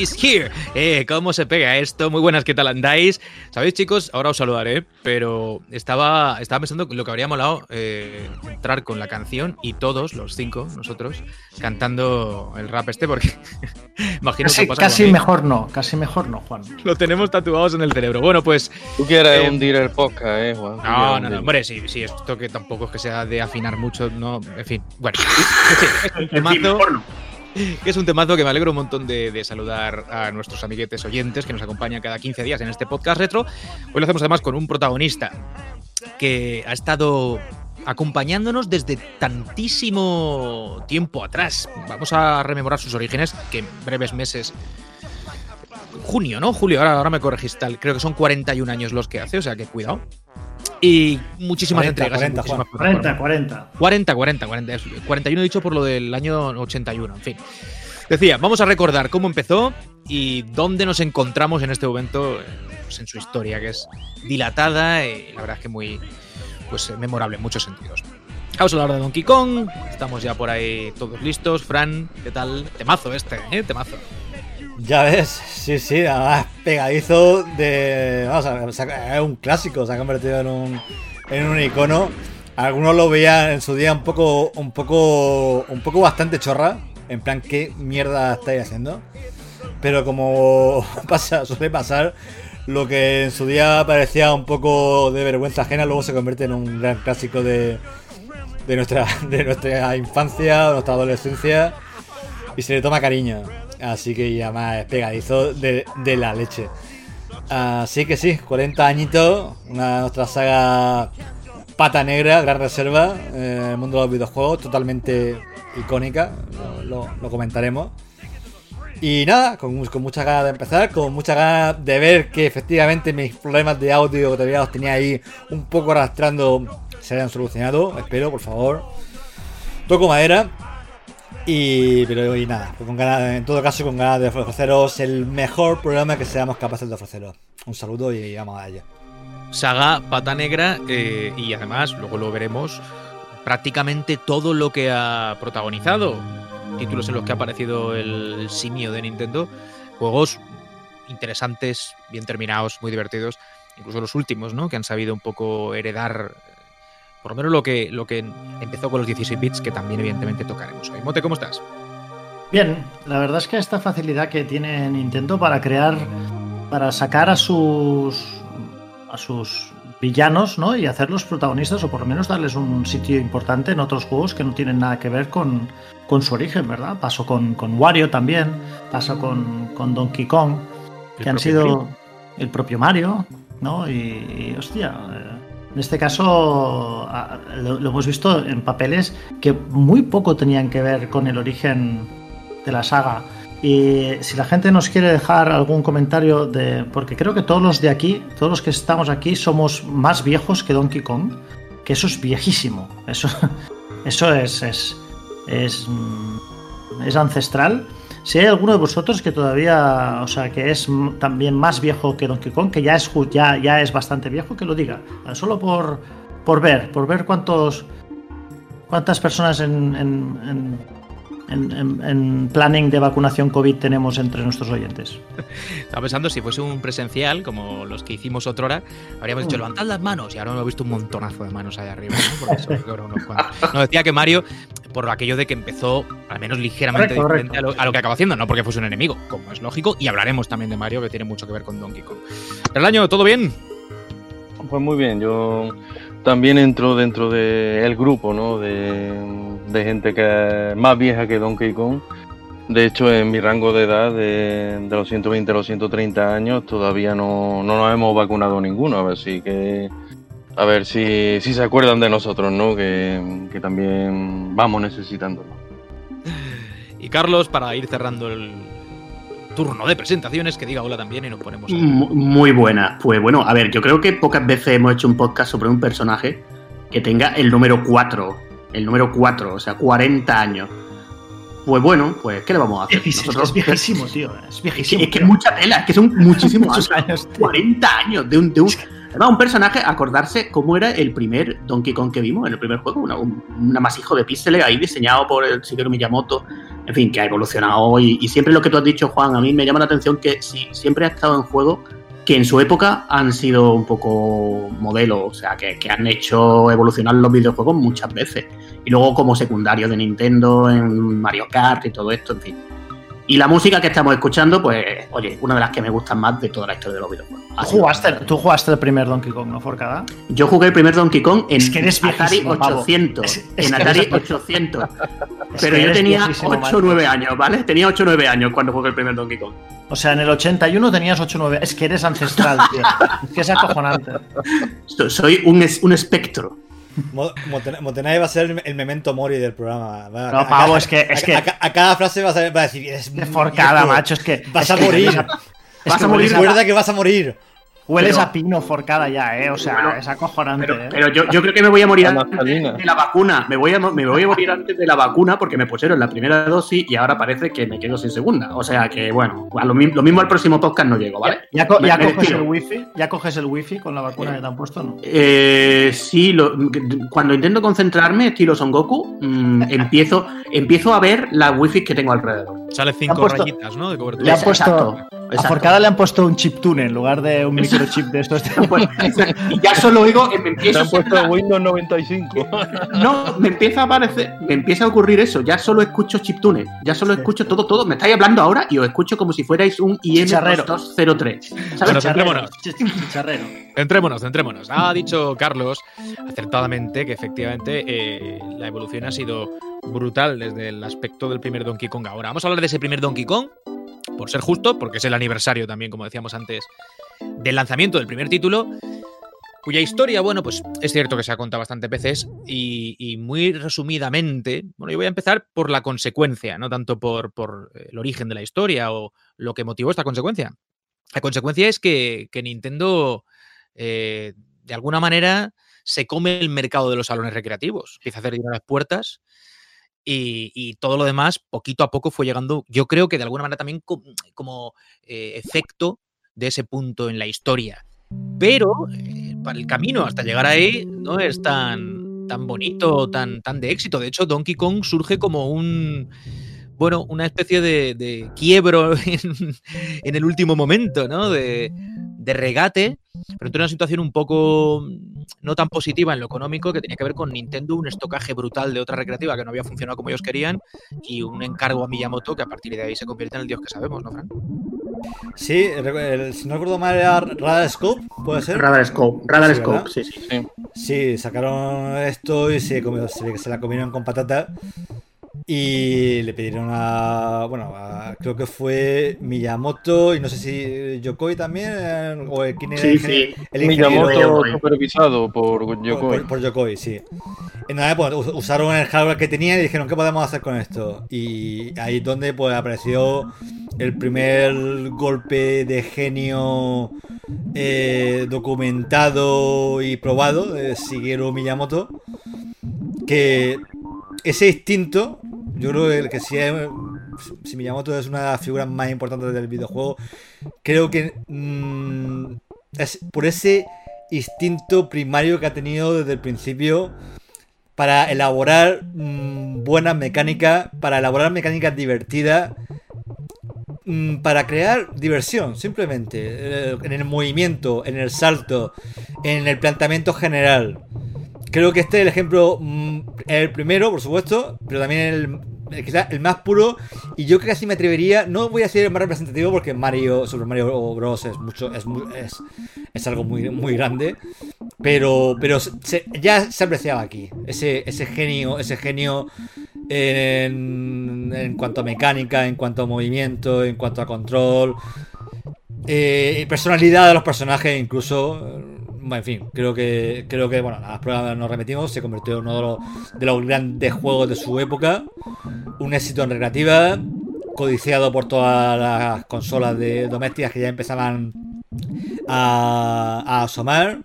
Is here. Eh, ¿Cómo se pega esto? Muy buenas, ¿qué tal andáis? Sabéis, chicos, ahora os saludaré, pero estaba, estaba pensando lo que habría molado eh, entrar con la canción y todos, los cinco, nosotros, cantando el rap este, porque imagino casi, que casi mejor no, casi mejor no, Juan. Lo tenemos tatuados en el cerebro. Bueno, pues. Tú quieres eh, hundir el podcast, eh, Juan. No, no, no, hombre, sí, sí, esto que tampoco es que sea de afinar mucho, no, en fin. Bueno, sí, es un temazo, que es un temazo que me alegro un montón de, saludar a nuestros amiguetes oyentes que nos acompañan cada 15 días en este podcast retro. Hoy lo hacemos además con un protagonista que ha estado acompañándonos desde tantísimo tiempo atrás. Vamos a rememorar sus orígenes, que en breves meses junio, ¿no? Julio, ahora, ahora me corregís tal. Creo que son 41 años los que hace, o sea que cuidado. Y muchísimas entregas. 40, 40, 40. 40, 40, 40. 41 dicho por lo del año 81, en fin. Decía, vamos a recordar cómo empezó y dónde nos encontramos en este momento pues, en su historia, que es dilatada y la verdad es que muy pues, memorable en muchos sentidos. Vamos a hablar de Donkey Kong, estamos ya por ahí todos listos. Fran, ¿qué tal? Temazo este, ¿eh? Temazo. Ya ves, sí, sí, además pegadizo de. Vamos a ver, es un clásico, se ha convertido en un, en un icono. Algunos lo veían en su día un poco, un poco, un poco bastante chorra. En plan, ¿qué mierda estáis haciendo? Pero como pasa, suele pasar, lo que en su día parecía un poco de vergüenza ajena, luego se convierte en un gran clásico de, de, nuestra, de nuestra infancia, nuestra adolescencia, y se le toma cariño. Así que ya más pegadizo de, la leche. Así que sí, 40 añitos, una de nuestras saga pata negra, gran reserva en el mundo de los videojuegos, totalmente icónica, lo, comentaremos. Y nada, con, con muchas ganas de empezar, con muchas ganas de ver que efectivamente mis problemas de audio que todavía los tenía ahí un poco arrastrando se hayan solucionado, espero, por favor. Toco madera. Y, pero y nada, con en todo caso con ganas de ofreceros el mejor programa que seamos capaces de ofreceros. Un saludo y vamos a ello. Saga Pata Negra eh, y además, luego lo veremos, prácticamente todo lo que ha protagonizado. Títulos en los que ha aparecido el simio de Nintendo. Juegos interesantes, bien terminados, muy divertidos. Incluso los últimos, ¿no? Que han sabido un poco heredar por lo menos lo que, lo que empezó con los 16 bits, que también evidentemente tocaremos hoy. Mote, ¿cómo estás? Bien, la verdad es que esta facilidad que tiene Nintendo para crear, para sacar a sus a sus villanos, ¿no? Y hacerlos protagonistas o por lo menos darles un sitio importante en otros juegos que no tienen nada que ver con, con su origen, ¿verdad? Pasó con, con Wario también, pasó con, con Donkey Kong, que han sido el propio Mario, ¿no? Y, y hostia, eh, en este caso lo, hemos visto en papeles que muy poco tenían que ver con el origen de la saga. Y si la gente nos quiere dejar algún comentario de... Porque creo que todos los de aquí, todos los que estamos aquí, somos más viejos que Donkey Kong. Que eso es viejísimo. Eso, eso es, es, es, mm, es ancestral. Si hay alguno de vosotros que todavía, o sea, que es también más viejo que Donkey Kong, que ya es, ya, ya es bastante viejo, que lo diga. Solo por, por ver, por ver cuántos cuántas personas en, en, en, en, planning de vacunación COVID tenemos entre nuestros oyentes. Estaba pensando si fuese un presencial, como los que hicimos otra hora, habríamos dicho mm. levantad las manos y ahora hemos visto un montonazo de manos ahí arriba. ¿no? no, decía que Mario por aquello de que empezó al menos ligeramente diferente A, lo, que acaba haciendo, no porque fuese un enemigo, como es lógico, y hablaremos también de Mario, que tiene mucho que ver con Donkey Kong. ¿El año todo bien? Pues muy bien, yo también entro dentro del grupo, ¿no? De, gente que más vieja que Donkey Kong. De hecho, en mi rango de edad, de, los 120 a los 130 años, todavía no, no nos hemos vacunado ninguno. A ver si que a ver si, se acuerdan de nosotros, ¿no? Que, también vamos necesitándolo. Y Carlos, para ir cerrando el turno de presentaciones, que diga hola también y nos ponemos. Muy buena. Pues bueno, a ver, yo creo que pocas veces hemos hecho un podcast sobre un personaje que tenga el número 4. El número 4, o sea, 40 años. Pues bueno, pues ¿qué le vamos a hacer? es viejísimo, tío. Es viejísimo. Es que, es mucha tela, es que son muchísimos años. 40 años de un, de un Además, un personaje, acordarse cómo era el primer Donkey Kong que vimos en el primer juego, una, un, amasijo de píxeles ahí diseñado por el Shigeru Miyamoto, en fin, que ha evolucionado y, y, siempre lo que tú has dicho, Juan, a mí me llama la atención que sí, siempre ha estado en juego que en su época han sido un poco modelo, o sea, que, que, han hecho evolucionar los videojuegos muchas veces. Y luego como secundario de Nintendo, en Mario Kart y todo esto, en fin. Y la música que estamos escuchando, pues, oye, una de las que me gustan más de toda la historia de los videojuegos. ¿Jugaste, ¿Tú jugaste el primer Donkey Kong, no, Forcada? Yo jugué el primer Donkey Kong en Atari 800. en Atari 800. Pero yo tenía 8 o 9 años, ¿vale? Tenía 8 o 9 años cuando jugué el primer Donkey Kong. O sea, en el 81 tenías 8 o 9. Es que eres ancestral, tío. es que es acojonante. Soy un, un espectro. Motenay va a ser el memento mori del programa. no, Pavo, es que. Es a, que a, cada frase va a, decir. Es forcada, macho, es que. Vas a morir. Vas a morir. Recuerda que vas a morir. Hueles a pino forcada ya, ¿eh? O sea, es acojonante. Pero, ¿eh? pero yo, yo, creo que me voy a morir antes de la vacuna. Me voy, a, me voy a morir antes de la vacuna porque me pusieron la primera dosis y ahora parece que me quedo sin segunda. O sea que, bueno, lo, lo mismo al próximo podcast no llego, ¿vale? ¿Ya, ya, ya coges el wifi? ¿Ya coges el wifi con la vacuna que te han puesto no? Eh, sí, lo, cuando intento concentrarme, estilo Son Goku, mmm, empiezo, empiezo a ver las wifi que tengo alrededor. Sale cinco rayitas, ¿no? De cobertura. Le han puesto, Exacto. A Forcada le han puesto un chip tune en lugar de un microchip de estos. Pues, y ya solo oigo que me empieza. han puesto Windows 95. No, me empieza a aparecer, me empieza a ocurrir eso. Ya solo escucho chiptune. Ya solo escucho todo, todo. Me estáis hablando ahora y os escucho como si fuerais un IM203. Bueno, centrémonos. Centrémonos, centrémonos. Ha dicho Carlos acertadamente que efectivamente eh, la evolución ha sido brutal desde el aspecto del primer Donkey Kong. Ahora vamos a hablar de ese primer Donkey Kong por ser justo, porque es el aniversario también, como decíamos antes, del lanzamiento del primer título, cuya historia, bueno, pues es cierto que se ha contado bastantes veces y, muy resumidamente, bueno, yo voy a empezar por la consecuencia, no tanto por, por, el origen de la historia o lo que motivó esta consecuencia. La consecuencia es que, que Nintendo, eh, de alguna manera, se come el mercado de los salones recreativos, empieza a hacer dinero las puertas y, y, todo lo demás, poquito a poco, fue llegando, yo creo que de alguna manera también como, como eh, efecto de ese punto en la historia. Pero eh, para el camino hasta llegar ahí no es tan, tan bonito, tan, tan de éxito. De hecho, Donkey Kong surge como un, bueno, una especie de, de quiebro en, en, el último momento, ¿no? De, de regate, pero en una situación un poco no tan positiva en lo económico, que tenía que ver con Nintendo, un estocaje brutal de otra recreativa que no había funcionado como ellos querían, y un encargo a Miyamoto que a partir de ahí se convierte en el dios que sabemos, ¿no, Fran? Sí, el, si no recuerdo mal era Radar Scope, ¿puede ser? Radar Scope, Radar sí, Scope, sí, sí, sí. Sí, sacaron esto y se, comió, se, se la comieron con patata. Y le pidieron a. Bueno, a, creo que fue Miyamoto y no sé si Yokoi también. O quién era sí, el, sí. el Miyamoto supervisado por Yokoi. Por, por, Yokoi, sí. Y nada, pues usaron el hardware que tenían y dijeron: ¿Qué podemos hacer con esto? Y ahí es donde pues apareció el primer golpe de genio eh, documentado y probado de Shigeru Miyamoto. Que ese instinto, yo creo que si, es, si Miyamoto es una de las figuras más importantes del videojuego, creo que mmm, es por ese instinto primario que ha tenido desde el principio para elaborar mmm, buenas mecánicas, para elaborar mecánicas divertidas, mmm, para crear diversión, simplemente, eh, en el movimiento, en el salto, en el planteamiento general. Creo que este es el ejemplo, mmm, el primero, por supuesto, pero también el, quizás el más puro. Y yo casi me atrevería, no voy a decir el más representativo porque Mario, Super Mario Bros. es mucho, es, es, es algo muy, muy grande. Pero, pero ya se apreciaba aquí. Ese, ese genio, ese genio en, en cuanto a mecánica, en cuanto a movimiento, en cuanto a control. Eh, personalidad de los personajes, incluso bueno, en fin, creo que, creo que bueno, las pruebas nos repetimos, se convirtió en uno de los, de los grandes juegos de su época, un éxito en recreativa, codiciado por todas las consolas de domésticas que ya empezaban a, a asomar,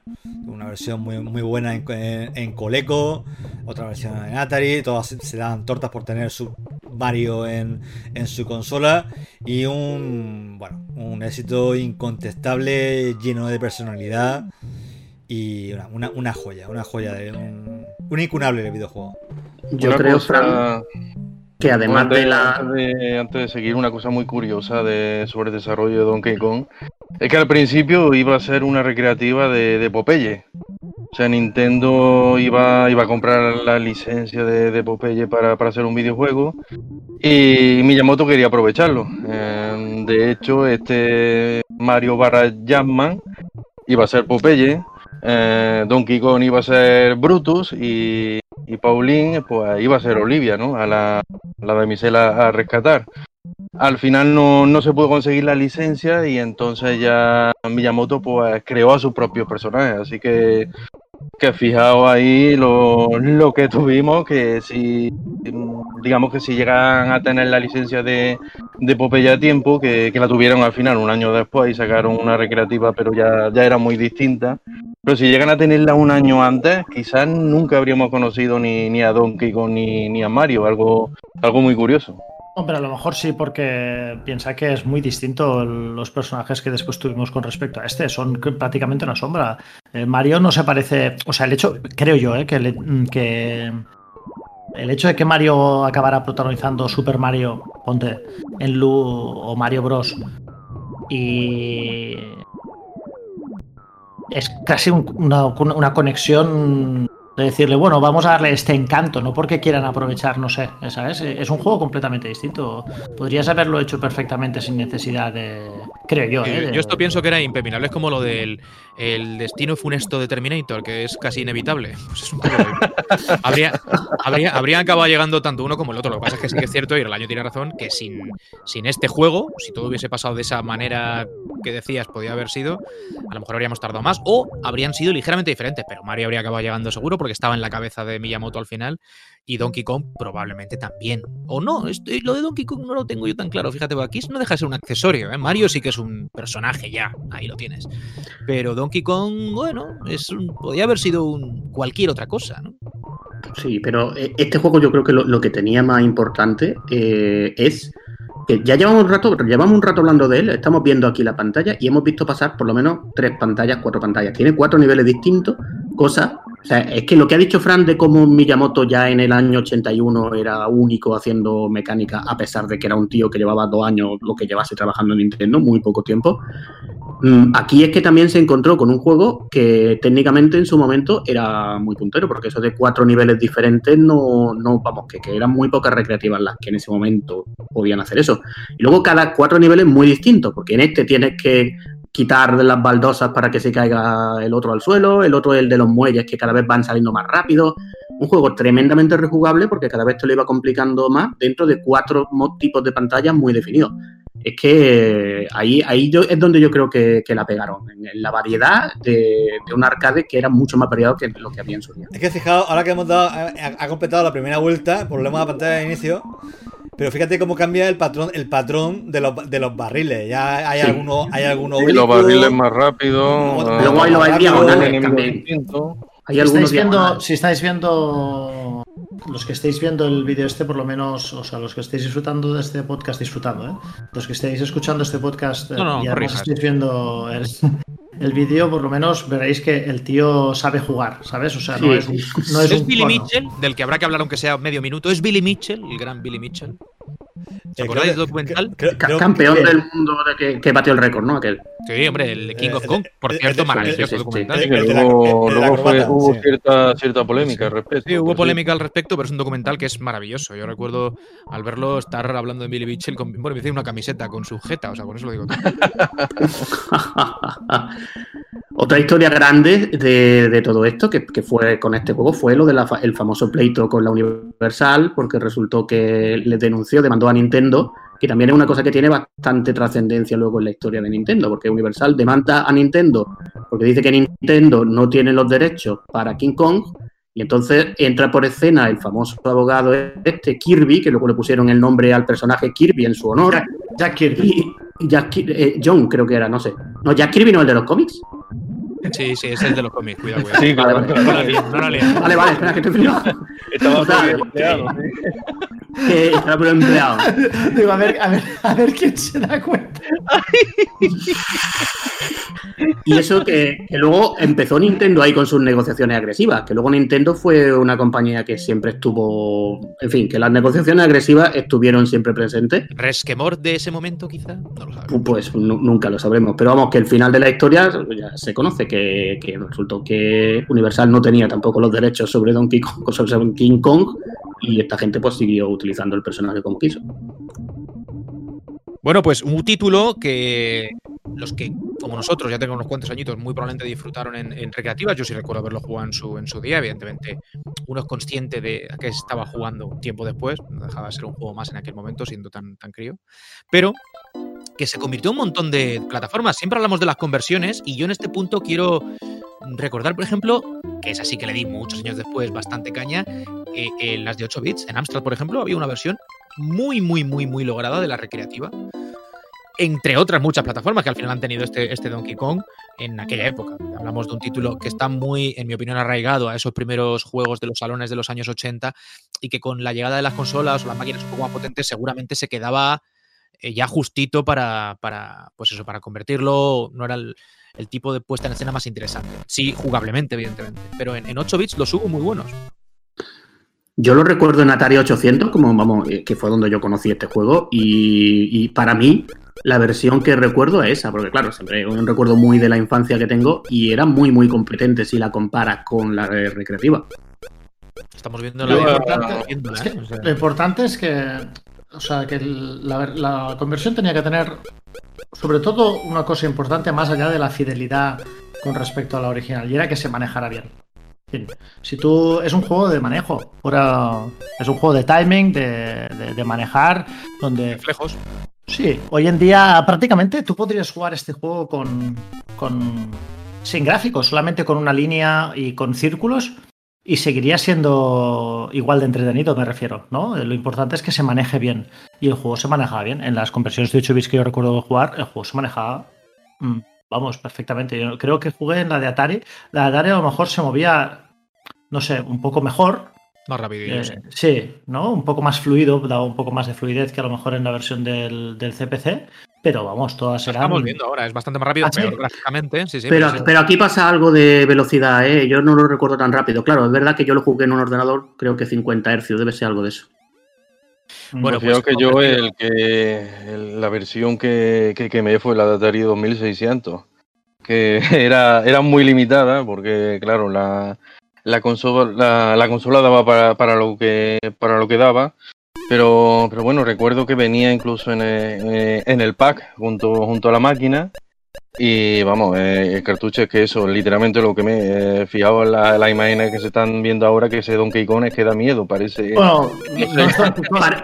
una versión muy, muy buena en, Coleco, otra versión en Atari, todas se dan tortas por tener su Mario en, en su consola. Y un, bueno, un éxito incontestable, lleno de personalidad y una, joya, una joya de un, un incunable de videojuego. Yo creo, Fran, que además de la. Antes de, seguir, una cosa muy curiosa de, sobre el desarrollo de Donkey Kong es que al principio iba a ser una recreativa de, de Popeye. O sea, Nintendo iba, iba a comprar la licencia de, de Popeye para, hacer un videojuego y Miyamoto quería aprovecharlo. Eh, de hecho, este Mario barra Jumpman iba a ser Popeye, eh, Donkey Kong iba a ser Brutus y, Pauline pues iba a ser Olivia, ¿no? A la, la damisela a rescatar. Al final no, no, se pudo conseguir la licencia y entonces ya Miyamoto pues creó a su propio personaje. Así que, que fijaos ahí lo, lo que tuvimos, que si digamos que si llegan a tener la licencia de, de Popeye a tiempo, que, que, la tuvieron al final un año después y sacaron una recreativa, pero ya, ya era muy distinta. Pero si llegan a tenerla un año antes, quizás nunca habríamos conocido ni, ni a Donkey Kong ni, ni a Mario, algo, algo muy curioso. Hombre, a lo mejor sí, porque piensa que es muy distinto los personajes que después tuvimos con respecto a este. Son prácticamente una sombra. Eh, Mario no se parece. O sea, el hecho, creo yo, eh, que, que el hecho de que Mario acabara protagonizando Super Mario, ponte, en Lu o Mario Bros. Y es casi una, una, conexión de decirle, bueno, vamos a darle este encanto, no porque quieran aprovechar, no sé, ¿sabes? Es un juego completamente distinto. Podrías haberlo hecho perfectamente sin necesidad de, creo yo. ¿eh? Yo esto pienso que era impepinable, es como lo del el destino funesto de Terminator, que es casi inevitable. Pues habría, acabado llegando tanto uno como el otro. Lo que pasa es que sí que es cierto, y el año tiene razón, que sin, sin este juego, si todo hubiese pasado de esa manera que decías, podía haber sido, a lo mejor habríamos tardado más, o habrían sido ligeramente diferentes, pero Mario habría acabado llegando seguro porque estaba en la cabeza de Miyamoto al final y Donkey Kong probablemente también. O no, estoy, lo de Donkey Kong no lo tengo yo tan claro. Fíjate, aquí no deja de ser un accesorio. ¿eh? Mario sí que es un personaje ya, ahí lo tienes. Pero Donkey Kong, bueno, es un, podría haber sido un, cualquier otra cosa, ¿no? Sí, pero eh, este juego yo creo que lo, que tenía más importante eh, es que ya llevamos un rato, llevamos un rato hablando de él, estamos viendo aquí la pantalla y hemos visto pasar por lo menos tres pantallas, cuatro pantallas. Tiene cuatro niveles distintos, cosas o sea, es que lo que ha dicho Fran de cómo Miyamoto ya en el año 81 era único haciendo mecánica, a pesar de que era un tío que llevaba dos años lo que llevase trabajando en Nintendo, muy poco tiempo. Mm, aquí es que también se encontró con un juego que técnicamente en su momento era muy puntero, porque eso de cuatro niveles diferentes no, no vamos, que, que eran muy pocas recreativas las que en ese momento podían hacer eso. Y luego cada cuatro niveles muy distintos, porque en este tienes que quitar las baldosas para que se caiga el otro al suelo, el otro el de los muelles que cada vez van saliendo más rápido. Un juego tremendamente rejugable porque cada vez te lo iba complicando más dentro de cuatro tipos de pantallas muy definidos. Es que ahí, ahí yo, es donde yo creo que, la pegaron, en la variedad de, un arcade que era mucho más variado que lo que había en su día. Es que fijaos, ahora que hemos dado, ha, completado la primera vuelta, problema de pantalla de inicio, pero fíjate cómo cambia el patrón, el patrón de los, de los barriles. Ya hay algunos, hay algunos. los barriles más rápidos. Luego hay los diagonales también. Hay algunos viendo, si estáis viendo los que estéis viendo el vídeo este, por lo menos, o sea, los que estéis disfrutando de este podcast, disfrutando, ¿eh? Los que estéis escuchando este podcast no, y además estáis viendo el, el vídeo, por lo menos veréis que el tío sabe jugar, ¿sabes? O sea, no es, no es, Billy Mitchell, del que habrá que hablar aunque sea medio minuto. Es Billy Mitchell, el gran Billy Mitchell. ¿Os acordáis del documental? campeón del mundo de que, batió el récord, ¿no? Aquel. Sí, hombre, el King of Kong, por cierto, maravilloso documental. luego, hubo cierta, cierta polémica al respecto. Sí, hubo polémica al respecto, pero es un documental que es maravilloso. Yo recuerdo al verlo estar hablando de Billy Mitchell con bueno, me hice una camiseta con su jeta, o sea, con eso lo digo. Otra historia grande de, todo esto, que, fue con este juego, fue lo del famoso pleito con la Universal, porque resultó que le denunció, demandó a Nintendo, que también es una cosa que tiene bastante trascendencia luego en la historia de Nintendo, porque Universal demanda a Nintendo, porque dice que Nintendo no tiene los derechos para King Kong, y entonces entra por escena el famoso abogado este, Kirby, que luego le pusieron el nombre al personaje Kirby en su honor. Jack, Kirby. Jack, eh, John creo que era, no sé. No, Jack Kirby no el de los cómics. Sí, sí, es el de los cómics, cuidado, cuidado. Sí, vale, vale, vale, vale, espera que te Estaba que está por empleado. Digo, a ver, a ver, a ver quién se da cuenta. Y eso que, que, luego empezó Nintendo ahí con sus negociaciones agresivas, que luego Nintendo fue una compañía que siempre estuvo, en fin, que las negociaciones agresivas estuvieron siempre presentes. ¿Resquemor de ese momento quizá? No lo sabemos. Pues nunca lo sabremos, pero vamos, que el final de la historia ya se conoce, que, que resultó que Universal no tenía tampoco los derechos sobre Donkey Kong, sobre King Kong, y esta gente pues siguió utilizando el personaje como. Bueno, pues un título que los que, como nosotros, ya tengo unos cuantos añitos, muy probablemente disfrutaron en, recreativas. Yo sí recuerdo haberlo jugado en su, en su día. Evidentemente, uno es consciente de que estaba jugando un tiempo después. No dejaba de ser un juego más en aquel momento, siendo tan, tan crío. Pero que se convirtió en un montón de plataformas. Siempre hablamos de las conversiones y yo en este punto quiero recordar, por ejemplo, que es así que le di muchos años después bastante caña, eh, en las de 8 bits. En Amstrad, por ejemplo, había una versión muy, muy, muy, muy lograda de la recreativa. Entre otras muchas plataformas que al final han tenido este, este Donkey Kong en aquella época. Hablamos de un título que está muy, en mi opinión, arraigado a esos primeros juegos de los salones de los años 80 y que con la llegada de las consolas o las máquinas un poco más potentes seguramente se quedaba eh, ya justito para, para, pues eso, para convertirlo. No era el, tipo de puesta en escena más interesante. Sí, jugablemente, evidentemente. Pero en, en 8 bits los hubo muy buenos. Yo lo recuerdo en Atari 800, como vamos, eh, que fue donde yo conocí este juego, y, para mí la versión que recuerdo es esa, porque claro, siempre un recuerdo muy de la infancia que tengo y era muy muy competente si la comparas con la recreativa. Estamos viendo la, lo, importante, ¿eh? lo importante es que, o sea, que la, la conversión tenía que tener, sobre todo, una cosa importante más allá de la fidelidad con respecto a la original, y era que se manejara bien. Si tú. Es un juego de manejo. es un juego de timing, de, manejar, donde. Reflejos. Sí, hoy en día prácticamente tú podrías jugar este juego con. con sin gráficos, solamente con una línea y con círculos. Y seguiría siendo igual de entretenido, me refiero, ¿no? Lo importante es que se maneje bien. Y el juego se manejaba bien. En las conversiones de 8 bits que yo recuerdo jugar, el juego se manejaba mm, vamos, perfectamente. Yo creo que jugué en la de Atari. La de Atari a lo mejor se movía, no sé, un poco mejor. Más rápido. Eh, sí. ¿no? Un poco más fluido, daba un poco más de fluidez que a lo mejor en la versión del, CPC. Pero vamos, todas eran. Estamos viendo ahora, es bastante más rápido, ah, gráficamente. Sí, sí, pero, pero, aquí pasa algo de velocidad, ¿eh? Yo no lo recuerdo tan rápido. Claro, es verdad que yo lo jugué en un ordenador, creo que 50 Hz, debe ser algo de eso. Bueno, pues, que yo el que la versión que, que quemé fue la de Atari 2600, que era, era muy limitada porque, claro, la, la, consola, la, consola daba para, para, lo que, para lo que daba, pero, pero bueno, recuerdo que venía incluso en el, en el pack junto, junto a la máquina y vamos, eh, el cartucho es que eso, literalmente lo que me he fijado en las imágenes que se están viendo ahora, que ese Donkey Kong es que da miedo, parece. Bueno,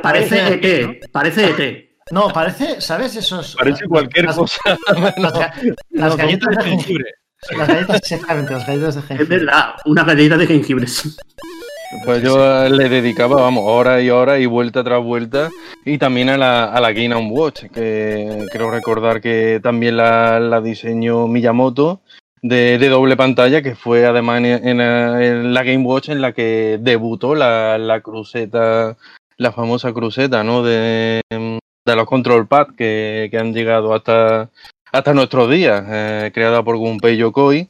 parece ET, parece ET. No, parece, ¿sabes? Esos. Parece cualquier cosa. Las, galletas de jengibre. Las galletas, exactamente, las galletas de jengibre. Es verdad, una galleta de jengibre. Pues yo le dedicaba, vamos, hora y hora y vuelta tras vuelta. Y también a la, a la Game Watch, que creo recordar que también la, la diseñó Miyamoto. De, doble pantalla, que fue además en, la Game Watch en la que debutó la, la cruceta, la famosa cruceta, ¿no? De, los control pad que, que han llegado hasta, hasta nuestros días, eh, creada por Gunpei Yokoi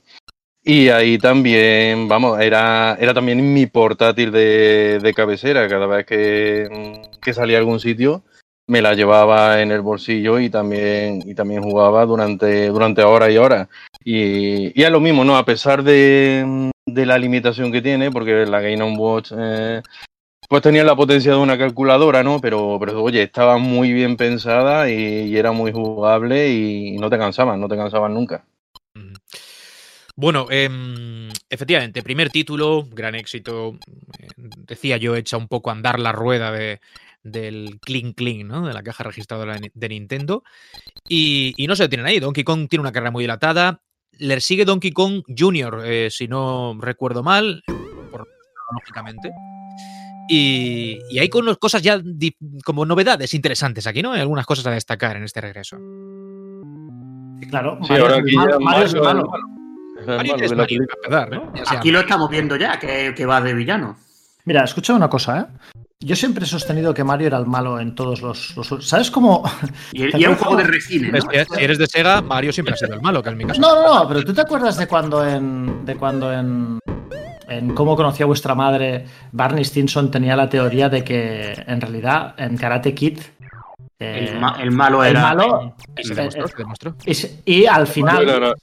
y ahí también, vamos, era, era también mi portátil de, cabecera. Cada vez que, que, salía a algún sitio, me la llevaba en el bolsillo y también, y también jugaba durante, durante horas y horas. Y, y es lo mismo, ¿no? A pesar de, de la limitación que tiene, porque la Game On Watch eh, pues tenía la potencia de una calculadora, ¿no? Pero, pero oye, estaba muy bien pensada y, y era muy jugable y no te cansaban, no te cansaban nunca. Bueno, em, efectivamente, primer título, gran éxito. Eh, decía yo, echa un poco a andar la rueda de, del clean clean, ¿no? De la caja registradora de Nintendo. Y, no se detienen ahí. Donkey Kong tiene una carrera muy dilatada. Le sigue Donkey Kong Jr., eh, si no recuerdo mal, lógicamente. Y, y, hay cosas ya como novedades interesantes aquí, ¿no? Hay algunas cosas a destacar en este regreso. Claro, sí, ahora aquí Aquí lo estamos viendo ya, que, va de villano. Mira, escucha una cosa, ¿eh? yo siempre he sostenido que Mario era el malo en todos los. ¿Sabes cómo.? Y, era un juego de resine. ¿no? Si eres de Sega, Mario siempre ha sido el malo, que en mi caso. No, no, no, pero tú te acuerdas de cuando en. de cuando en. En cómo conocía vuestra madre, Barney Stinson tenía la teoría de que en realidad en Karate Kid el, malo era. El malo. Y se demostró, se demostró. Y, al final.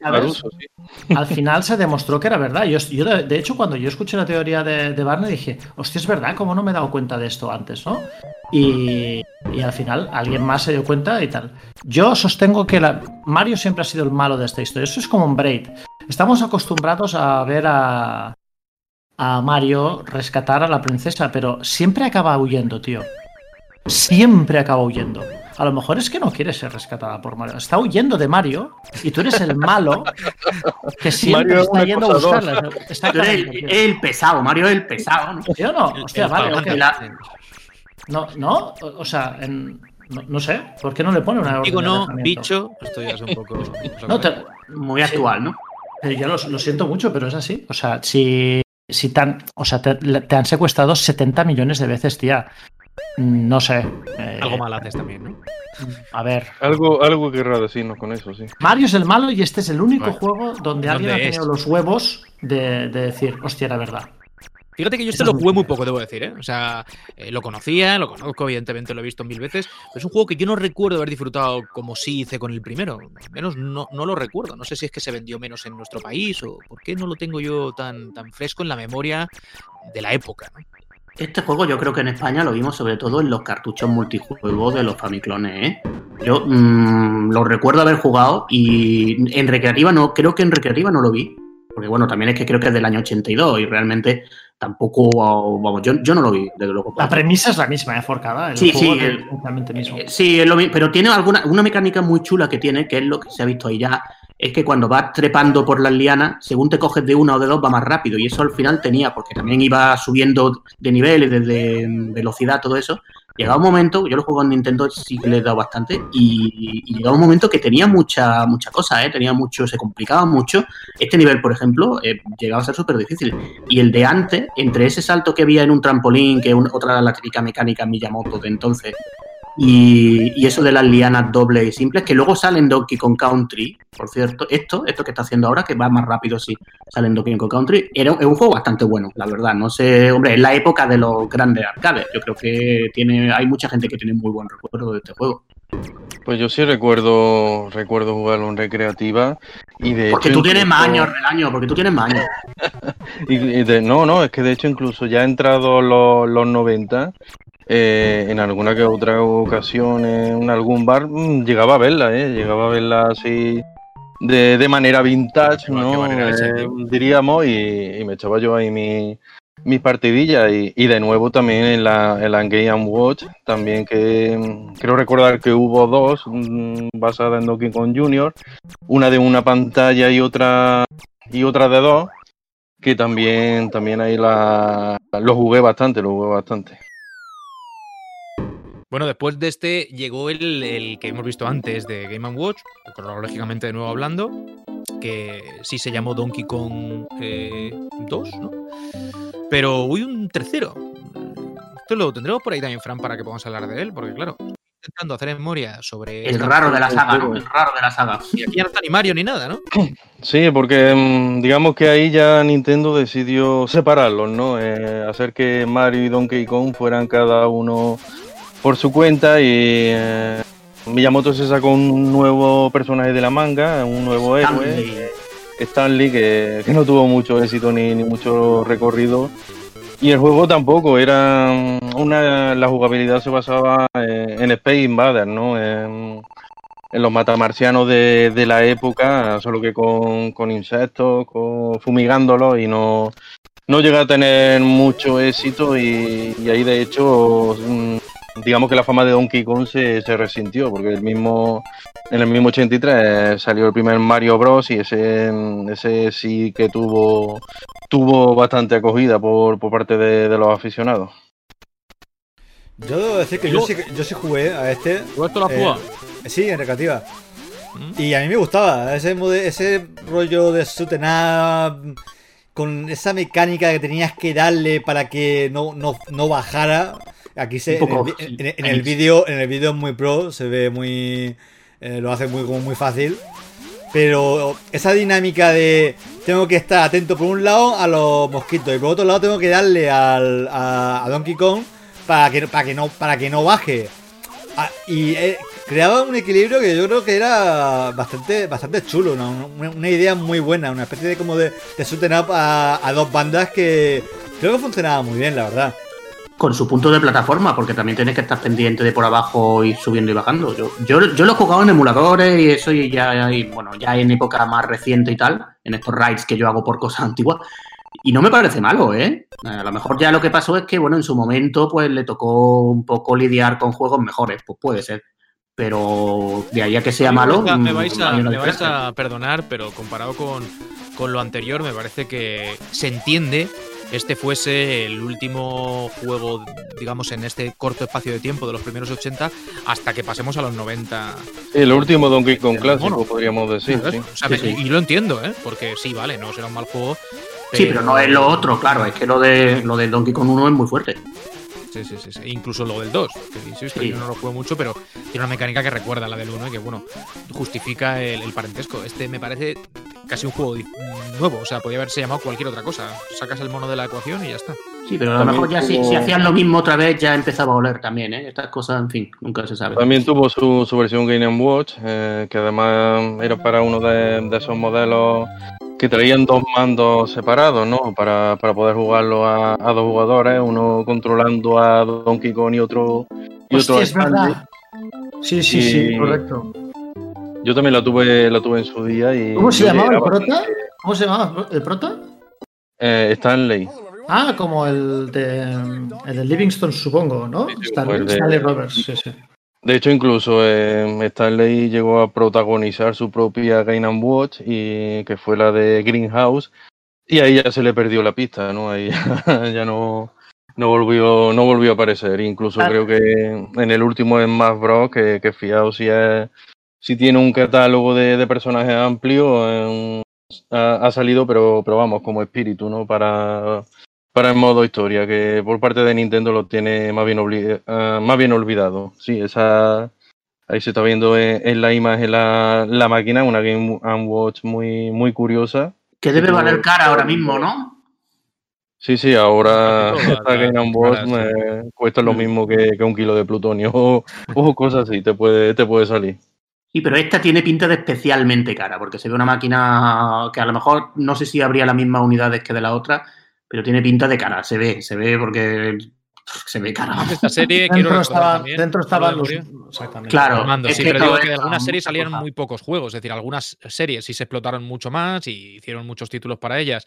Al final se demostró que era verdad. Yo, yo de, hecho, cuando yo escuché la teoría de, Barney, dije, hostia, es verdad, ¿cómo no me he dado cuenta de esto antes, no? Y, y al final alguien más se dio cuenta y tal. Yo sostengo que la, Mario siempre ha sido el malo de esta historia. Eso es como un Braid. Estamos acostumbrados a ver a, a Mario rescatar a la princesa, pero siempre acaba huyendo, tío siempre acaba huyendo. A lo mejor es que no quiere ser rescatada por Mario. Está huyendo de Mario y tú eres el malo que siempre está yendo a buscarla. Está el, pesado, Mario es el pesado. ¿no? Yo no, hostia, vale, No, no, o sea, no, sé, ¿por qué no le pone una Digo no, bicho, esto ya es un poco... Muy actual, ¿no? Yo lo, lo, siento mucho, pero es así. O sea, si, si tan, o sea, te, te, han secuestrado 70 millones de veces, tía. No sé. Eh, algo mal haces también, ¿no? A ver. Algo, algo querrá decirnos con eso, sí. Mario es el malo y este es el único juego donde alguien ha tenido los huevos de, decir, hostia, era verdad. Fíjate que yo este lo jugué muy poco, debo decir, ¿eh? O sea, eh, lo conocía, lo conozco, evidentemente lo he visto mil veces, pero es un juego que yo no recuerdo haber disfrutado como sí hice con el primero. Al menos no, no, lo recuerdo. No sé si es que se vendió menos en nuestro país o por qué no lo tengo yo tan, tan fresco en la memoria de la época. ¿no? Este juego yo creo que en España lo vimos sobre todo en los cartuchos multijuegos de los Famiclones, ¿eh? Yo mmm, lo recuerdo haber jugado y en recreativa no, creo que en recreativa no lo vi. Porque bueno, también es que creo que es del año 82 y realmente tampoco, vamos, yo, yo no lo vi, desde luego. La premisa es la misma, ¿eh? Forcada. sí, sí, mismo. Eh, sí, es lo mismo, pero tiene alguna una mecánica muy chula que tiene, que es lo que se ha visto ahí ya, es que cuando vas trepando por las lianas, según te coges de una o de dos, va más rápido. Y eso al final tenía, porque también iba subiendo de niveles, de velocidad, todo eso. Llegaba un momento, yo lo juego en Nintendo, sí que le he dado bastante, y, llegaba un momento que tenía mucha, mucha cosa, ¿eh? tenía mucho, se complicaba mucho. Este nivel, por ejemplo, eh, llegaba a ser súper difícil. Y el de antes, entre ese salto que había en un trampolín, que es otra la técnica mecánica Miyamoto de entonces, y, eso de las lianas dobles y simples, que luego salen Donkey Kong Country, por cierto, esto, esto que está haciendo ahora, que va más rápido si salen Donkey Kong Country, era, es un juego bastante bueno, la verdad. No sé, hombre, es la época de los grandes arcades. Yo creo que tiene, hay mucha gente que tiene muy buen recuerdo de este juego. Pues yo sí recuerdo, recuerdo jugarlo en recreativa y de Porque tú tienes más años, año, porque tú tienes más años. y, de, no, no, es que de hecho incluso ya ha entrado los, los 90 eh, en alguna que otra ocasión en algún bar mm, llegaba a verla, ¿eh? llegaba a verla así de, manera vintage, ¿no? Eh, diríamos, y, me echaba yo ahí mi, mis partidillas y, de nuevo también en la, en la Game Watch, también que mm, creo recordar que hubo dos mm, basadas en Donkey Kong Junior, una de una pantalla y otra y otra de dos, que también, también ahí la, lo jugué bastante, lo jugué bastante. Bueno, después de este llegó el, que hemos visto antes de Game Watch, cronológicamente de nuevo hablando, que sí se llamó Donkey Kong 2, eh, ¿no? Pero hubo un tercero. Esto lo tendremos por ahí también, Fran, para que podamos hablar de él, porque claro, intentando hacer memoria sobre... El raro de la saga, ¿no? El raro de la saga. Y aquí ya no está ni Mario ni nada, ¿no? Sí, porque mm, digamos que ahí ya Nintendo decidió separarlos, ¿no? Eh, hacer que Mario y Donkey Kong fueran cada uno por su cuenta y eh, Miyamoto se sacó un nuevo personaje de la manga, un nuevo héroe, Stanley, que, no tuvo mucho éxito ni, mucho recorrido. Y el juego tampoco, era mm, una la jugabilidad se basaba en, Space Invaders, ¿no? En, los matamarcianos de, de, la época, solo que con, insectos, con, fumigándolos y no, no llega a tener mucho éxito y, y ahí de hecho mm, digamos que la fama de Donkey Kong se, resintió, porque el mismo en el mismo 83 salió el primer Mario Bros. y ese, ese sí que tuvo, tuvo bastante acogida por, parte de, los aficionados. Yo debo decir que yo, sí, yo sí jugué a este. ¿Tú esto lo has jugado? Eh, sí, en recreativa. ¿Mm? Y a mí me gustaba ese, ese rollo de Sutenab con esa mecánica que tenías que darle para que no, no, no bajara Aquí se, en el, vídeo, en el vídeo muy pro, se ve muy, eh, lo hace muy, muy fácil. Pero esa dinámica de tengo que estar atento por un lado a los mosquitos y por otro lado tengo que darle al, a, Donkey Kong para que, para que, no, para que no baje. Ah, y eh, creaba un equilibrio que yo creo que era bastante, bastante chulo, una, idea muy buena, una especie de como de, de up a dos bandas que creo que funcionaba muy bien, la verdad con su punto de plataforma, porque también tienes que estar pendiente de por abajo y subiendo y bajando. Yo, yo, yo lo he jugado en emuladores y eso y ya, bueno, ya en época más reciente y tal, en estos raids que yo hago por cosas antiguas. Y no me parece malo, ¿eh? A lo mejor ya lo que pasó es que, bueno, en su momento pues le tocó un poco lidiar con juegos mejores, pues puede ser. Pero de ahí a que sea malo... Me vais, a, me vais a perdonar, pero comparado con, con lo anterior me parece que se entiende este fuese el último juego, digamos, en este corto espacio de tiempo de los primeros 80 hasta que pasemos a los 90. el último Donkey Kong clásico, podríamos decir. Y lo entiendo, ¿eh? Porque sí, vale, no será un mal juego. Sí, pero no es lo otro, claro, es que lo de, lo de Donkey Kong 1 es muy fuerte. Sí, sí, sí, Incluso lo del 2, que yo no lo juego mucho, pero tiene una mecánica que recuerda a la del 1 y que, bueno, justifica el, el parentesco. Este me parece casi un juego nuevo. O sea, podría haberse llamado cualquier otra cosa. Sacas el mono de la ecuación y ya está. Sí, pero a lo mejor ya si, hacían lo mismo otra vez ya empezaba a oler también, ¿eh? Estas cosas, en fin, nunca se sabe. También tuvo su, versión Game Watch, eh, que además era para uno de, esos modelos que traían dos mandos separados, ¿no? Para, poder jugarlo a, dos jugadores, uno controlando a Donkey Kong y otro... Y otro es verdad. Sí, sí, sí, correcto. Yo también la tuve, la tuve en su día y. ¿Cómo se llamaba el prota? ¿Cómo se llamaba el prota? Eh, Stanley. Ah, como el de, el de Livingston, supongo, ¿no? Stanley, Roberts, sí, sí. De hecho, incluso eh, Stanley llegó a protagonizar su propia Game Watch, y, que fue la de Greenhouse, y ahí ya se le perdió la pista, ¿no? Ahí ya, no, no, volvió, no volvió a aparecer. Incluso ah. creo que en el último Smash Bros, que, que fiado si es sí tiene un catálogo de, personajes amplio, ha, salido, pero, pero vamos, como espíritu, ¿no? Para, para el modo historia, que por parte de Nintendo lo tiene más bien, ah, más bien olvidado. Sí, esa ahí se está viendo en, la imagen la, la, máquina, una Game Watch muy, muy curiosa. Que debe valer cara ahora mismo, ¿no? Sí, sí, ahora esta Game Watch me cuesta lo mismo que, un kilo de plutonio o, o cosas así, te puede, te puede salir. Sí, pero esta tiene pinta de especialmente cara, porque se ve una máquina que a lo mejor no sé si habría las mismas unidades que de la otra, pero tiene pinta de cara, se ve, se ve porque se ve cara. Esta serie, dentro, estaba, dentro estaban los. Exactamente. Claro. sí, pero digo que de algunas series salieron muy pocos juegos. Es decir, algunas series sí se explotaron mucho más y hicieron muchos títulos para ellas.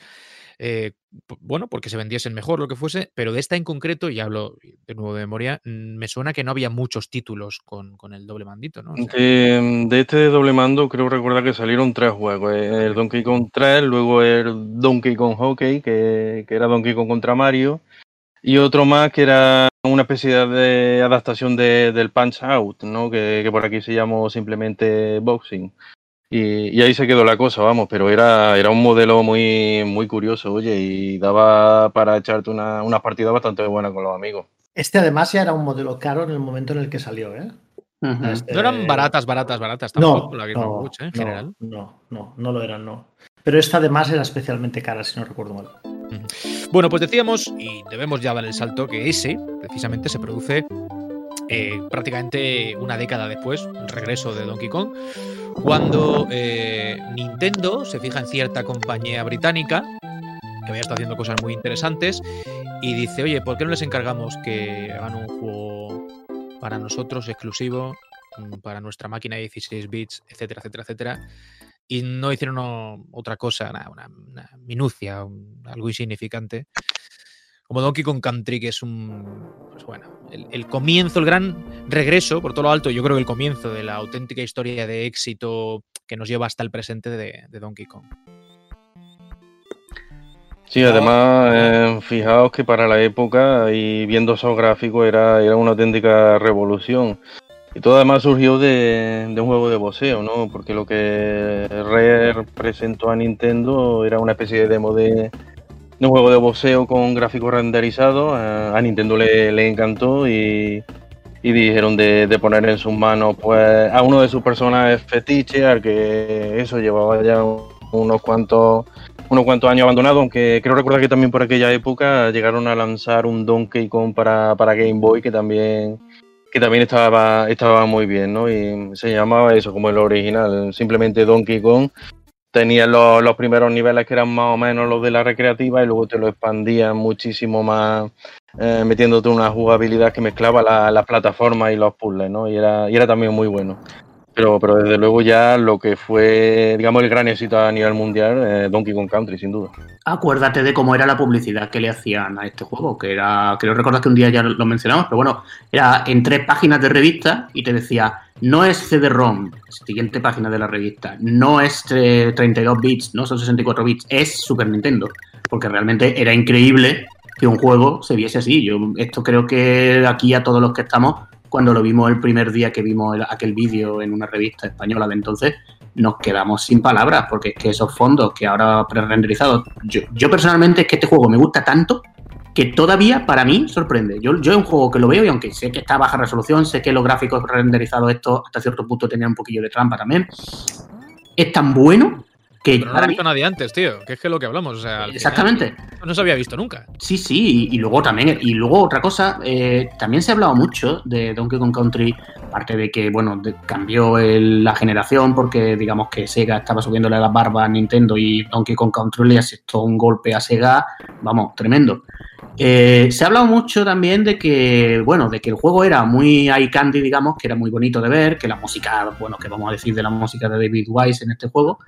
Eh, bueno, porque se vendiesen mejor, lo que fuese, pero de esta en concreto, y hablo de nuevo de memoria, mm, me suena que no había muchos títulos con, el doble mandito, ¿no? de, este doble mando creo recordar que salieron tres juegos, eh, el Donkey Kong 3, luego el Donkey Kong Hockey, que, era Donkey Kong contra Mario, y otro más que era una especie de adaptación del Punch Out, ¿no? Que, que por aquí se llamó simplemente Boxing. Y, ahí se quedó la cosa, vamos, pero era, era un modelo muy, muy curioso, oye, y daba para echarte una, una partida bastante buena con los amigos. Este además ya era un modelo caro en el momento en el que salió, ¿eh? Este no eran baratas, baratas, baratas tampoco, la Game no, ¿eh? en general. No, no, no lo eran, no. Pero esta además era especialmente cara, si no recuerdo mal. Bueno, pues decíamos, y debemos ya dar el salto, que ese precisamente se produce eh, prácticamente una década después, el regreso de Donkey Kong, cuando eh, Nintendo se fija en cierta compañía británica que había estado haciendo cosas muy interesantes y dice, oye, ¿por qué no les encargamos que hagan un juego para nosotros exclusivo, mm, para nuestra máquina de 16 bits, etcétera, etcétera, etcétera? Y no hicieron otra cosa, una, minucia, algo insignificante como Donkey Kong Country, que es un. Pues bueno, el, comienzo, el gran regreso, por todo lo alto, yo creo que el comienzo de la auténtica historia de éxito que nos lleva hasta el presente de, Donkey Kong. Sí, además, eh, fijaos que para la época y viendo esos gráficos era, era una auténtica revolución. Y todo además surgió de, de, un juego de boxeo, ¿no? Porque lo que Rare presentó a Nintendo era una especie de demo de, un juego de boxeo con gráficos renderizados. a Nintendo le, le encantó y, y dijeron de, de, poner en sus manos pues a uno de sus personajes fetiche, al que eso llevaba ya unos cuantos unos cuantos años abandonado, aunque creo recordar que también por aquella época llegaron a lanzar un Donkey Kong para, para Game Boy que también que también estaba, estaba muy bien, ¿no? Y se llamaba eso como el original, simplemente Donkey Kong. Tenía los, los primeros niveles que eran más o menos los de la recreativa y luego te lo expandían muchísimo más, eh, metiéndote una jugabilidad que mezclaba las la plataformas y los puzzles, ¿no? Y era, y era también muy bueno. Pero, pero desde luego ya lo que fue, digamos, el gran éxito a nivel mundial, eh, Donkey Kong Country, sin duda. Acuérdate de cómo era la publicidad que le hacían a este juego, que era, creo recordar que un día ya lo mencionamos, pero bueno, era en tres páginas de revista y te decía, no es CD-ROM, siguiente página de la revista, no es 32 bits, no son 64 bits, es Super Nintendo, porque realmente era increíble que un juego se viese así. Yo esto creo que aquí a todos los que estamos cuando lo vimos el primer día que vimos aquel vídeo en una revista española de entonces, nos quedamos sin palabras, porque es que esos fondos que ahora pre-renderizados, yo, personalmente es que este juego me gusta tanto que todavía para mí sorprende. Yo, yo es un juego que lo veo y aunque sé que está a baja resolución, sé que los gráficos renderizados estos hasta cierto punto tenían un poquillo de trampa también, es tan bueno que no lo ha visto nadie antes, tío. Que es que lo que hablamos. O sea, Exactamente. no se había visto nunca. Sí, sí. Y, luego también, y luego otra cosa, eh, también se ha hablado mucho de Donkey Kong Country, aparte de que, bueno, cambió la generación porque, digamos, que Sega estaba subiéndole las barbas a Nintendo y Donkey Kong Country le asestó un golpe a Sega, vamos, tremendo. Eh, se ha hablado mucho también de que, bueno, de que el juego era muy eye candy, digamos, que era muy bonito de ver, que la música, bueno, que vamos a decir de la música de David Wise en este juego,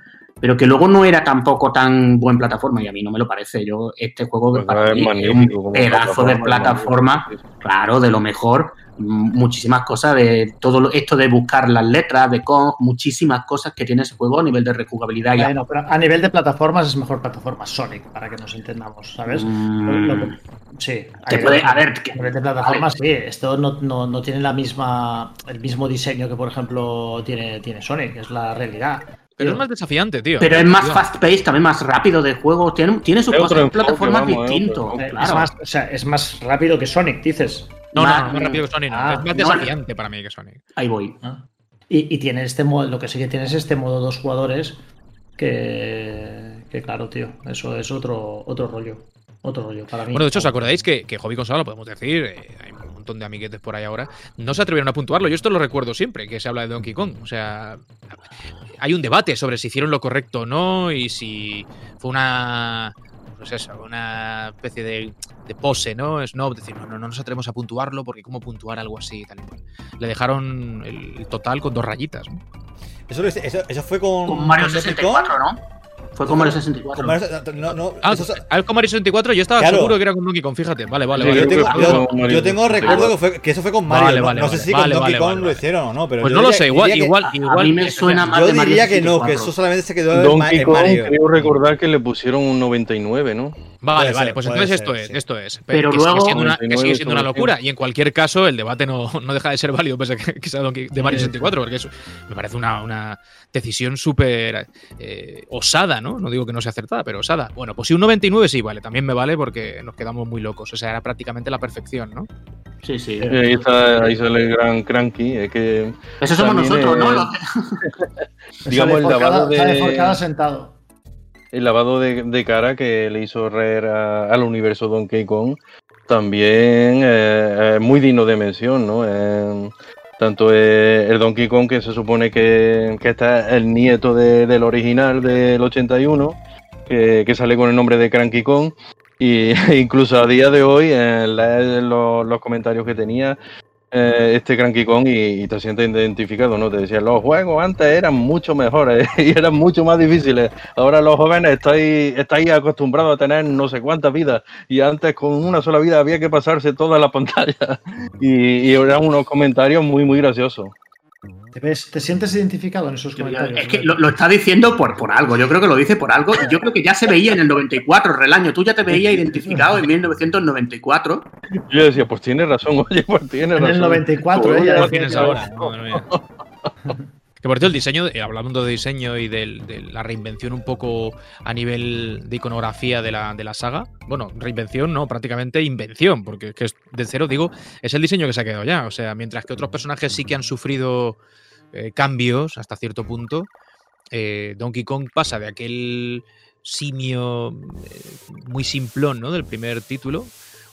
pero que luego no era tampoco tan buen plataforma y a mí no me lo parece. Yo este juego pues para mí es un pedazo de plataforma, claro, de lo mejor, muchísimas cosas de todo esto de buscar las letras de Kong, muchísimas cosas que tiene ese juego a nivel de rejugabilidad. Bueno, pero a nivel de plataformas es mejor plataforma Sonic, para que nos entendamos, ¿sabes? Mm. sí. a ver, a nivel de plataformas, sí, esto no, no, no, tiene la misma, el mismo diseño que, por ejemplo, tiene, tiene Sonic, es la realidad. Pero es más desafiante, tío. Pero es más fast-paced, también más rápido de juego. Tiene, tiene su cosa, plataformas distinto. Es, más, o sea, es más rápido que Sonic, dices. No, no, no, más rápido que Sonic. Ah, es más desafiante para mí que Sonic. Ahí voy. Ah. Y, y, tiene este modo, lo que sí que tiene es este modo dos jugadores que, que claro, tío, eso es otro, otro rollo. Otro rollo para mí. Bueno, de hecho, ¿os acordáis que, que Hobby Consola, lo podemos decir, eh, hay montón de amiguetes por ahí ahora, no se atrevieron a puntuarlo? Yo esto lo recuerdo siempre, que se habla de Donkey Kong. O sea, hay un debate sobre si hicieron lo correcto o no y si fue una pues eso, una especie de, pose, ¿no? Es no, decir, no, no, no nos atrevemos a puntuarlo porque cómo puntuar algo así tal y cual. Le dejaron el total con dos rayitas. ¿no? Eso, eso, eso, fue con, con Mario 64, ¿no? Fue con Mario 64. no, no, ah, eso, con Mario 64 yo estaba seguro que era con Donkey Kong, fíjate. Vale, vale, vale. Yo tengo, yo, tengo recuerdo que, fue, que, eso fue con Mario. Vale, vale, no, sé si con Donkey Kong lo hicieron o no. Pero pues no lo sé, igual, igual, igual. A mí me suena más Yo diría que no, que eso solamente se quedó en Mario. Creo recordar que le pusieron un 99, ¿no? Vale, vale, pues entonces esto es, esto es. Pero que luego. Sigue siendo una, que sigue siendo una locura. Y en cualquier caso, el debate no, no deja de ser válido, pese a que sea de Mario 64, porque eso me parece una, una decisión súper eh, osada, ¿no? No digo que no sea acertada, pero osada. Bueno, pues si un 99 sí, vale, también me vale porque nos quedamos muy locos. O sea, era prácticamente la perfección, ¿no? Sí, sí. ahí, está, ahí sale el gran cranky. Es que Eso somos nosotros, ¿no? digamos, el lavado de. sentado el lavado de, cara que le hizo Rare al universo Donkey Kong también eh, es muy digno de mención, ¿no? Eh, tanto el Donkey Kong, que se supone que, que este es el nieto del original del 81, que, sale con el nombre de Cranky Kong, y incluso a día de hoy, en los comentarios que tenía, eh, este Cranky Kong y, te sientes identificado, ¿no? Te decía, los juegos antes eran mucho mejores y eran mucho más difíciles. Ahora los jóvenes estáis, estáis acostumbrados a tener no sé cuántas vidas y antes con una sola vida había que pasarse toda la pantalla. Y, y eran unos comentarios muy, muy graciosos. ¿Te, sientes identificado en esos comentarios? Es que lo, está diciendo por, por algo. Yo creo que lo dice por algo. Y yo creo que ya se veía en el 94, Relaño. Tú ya te veías identificado en 1994. Yo decía, pues tiene razón, oye, pues tiene razón. En el 94, ella. tienes ahora. Que por cierto, el diseño, eh, hablando de diseño y de, la reinvención un poco a nivel de iconografía de la, de la saga, bueno, reinvención no, prácticamente invención, porque es de cero, digo, es el diseño que se ha quedado ya. O sea, mientras que otros personajes sí que han sufrido eh, cambios hasta cierto punto, eh, Donkey Kong pasa de aquel simio muy simplón, ¿no? Del primer título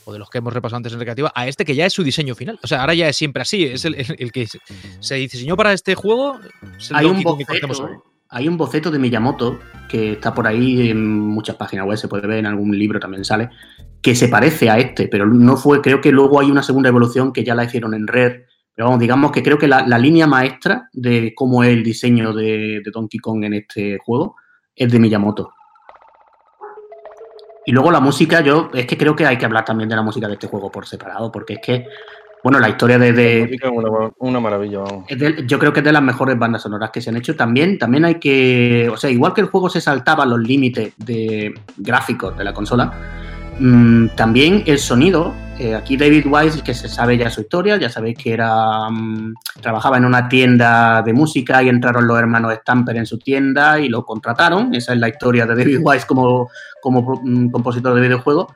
o de los que hemos repasado antes en recreativa, a este que ya es su diseño final. O sea, ahora ya es siempre así. Es el, que se diseñó para este juego. hay, un boceto, hay un boceto de Miyamoto que está por ahí en muchas páginas web, se puede ver en algún libro también sale, que se parece a este, pero no fue, creo que luego hay una segunda evolución que ya la hicieron en Red. Pero vamos, digamos que creo que la, línea maestra de cómo es el diseño de Donkey Kong en este juego es de Miyamoto. Y luego la música, yo es que creo que hay que hablar también de la música de este juego por separado, porque es que, bueno, la historia de... una, maravilla. yo creo que es de las mejores bandas sonoras que se han hecho. También, también hay que, o sea, igual que el juego se saltaba los límites de gráficos de la consola, mm, también el sonido, eh, aquí David Wise, que se sabe ya su historia, ya sabéis que era mm, trabajaba en una tienda de música y entraron los hermanos Stamper en su tienda y lo contrataron. Esa es la historia de David Wise como como mm, compositor de videojuegos,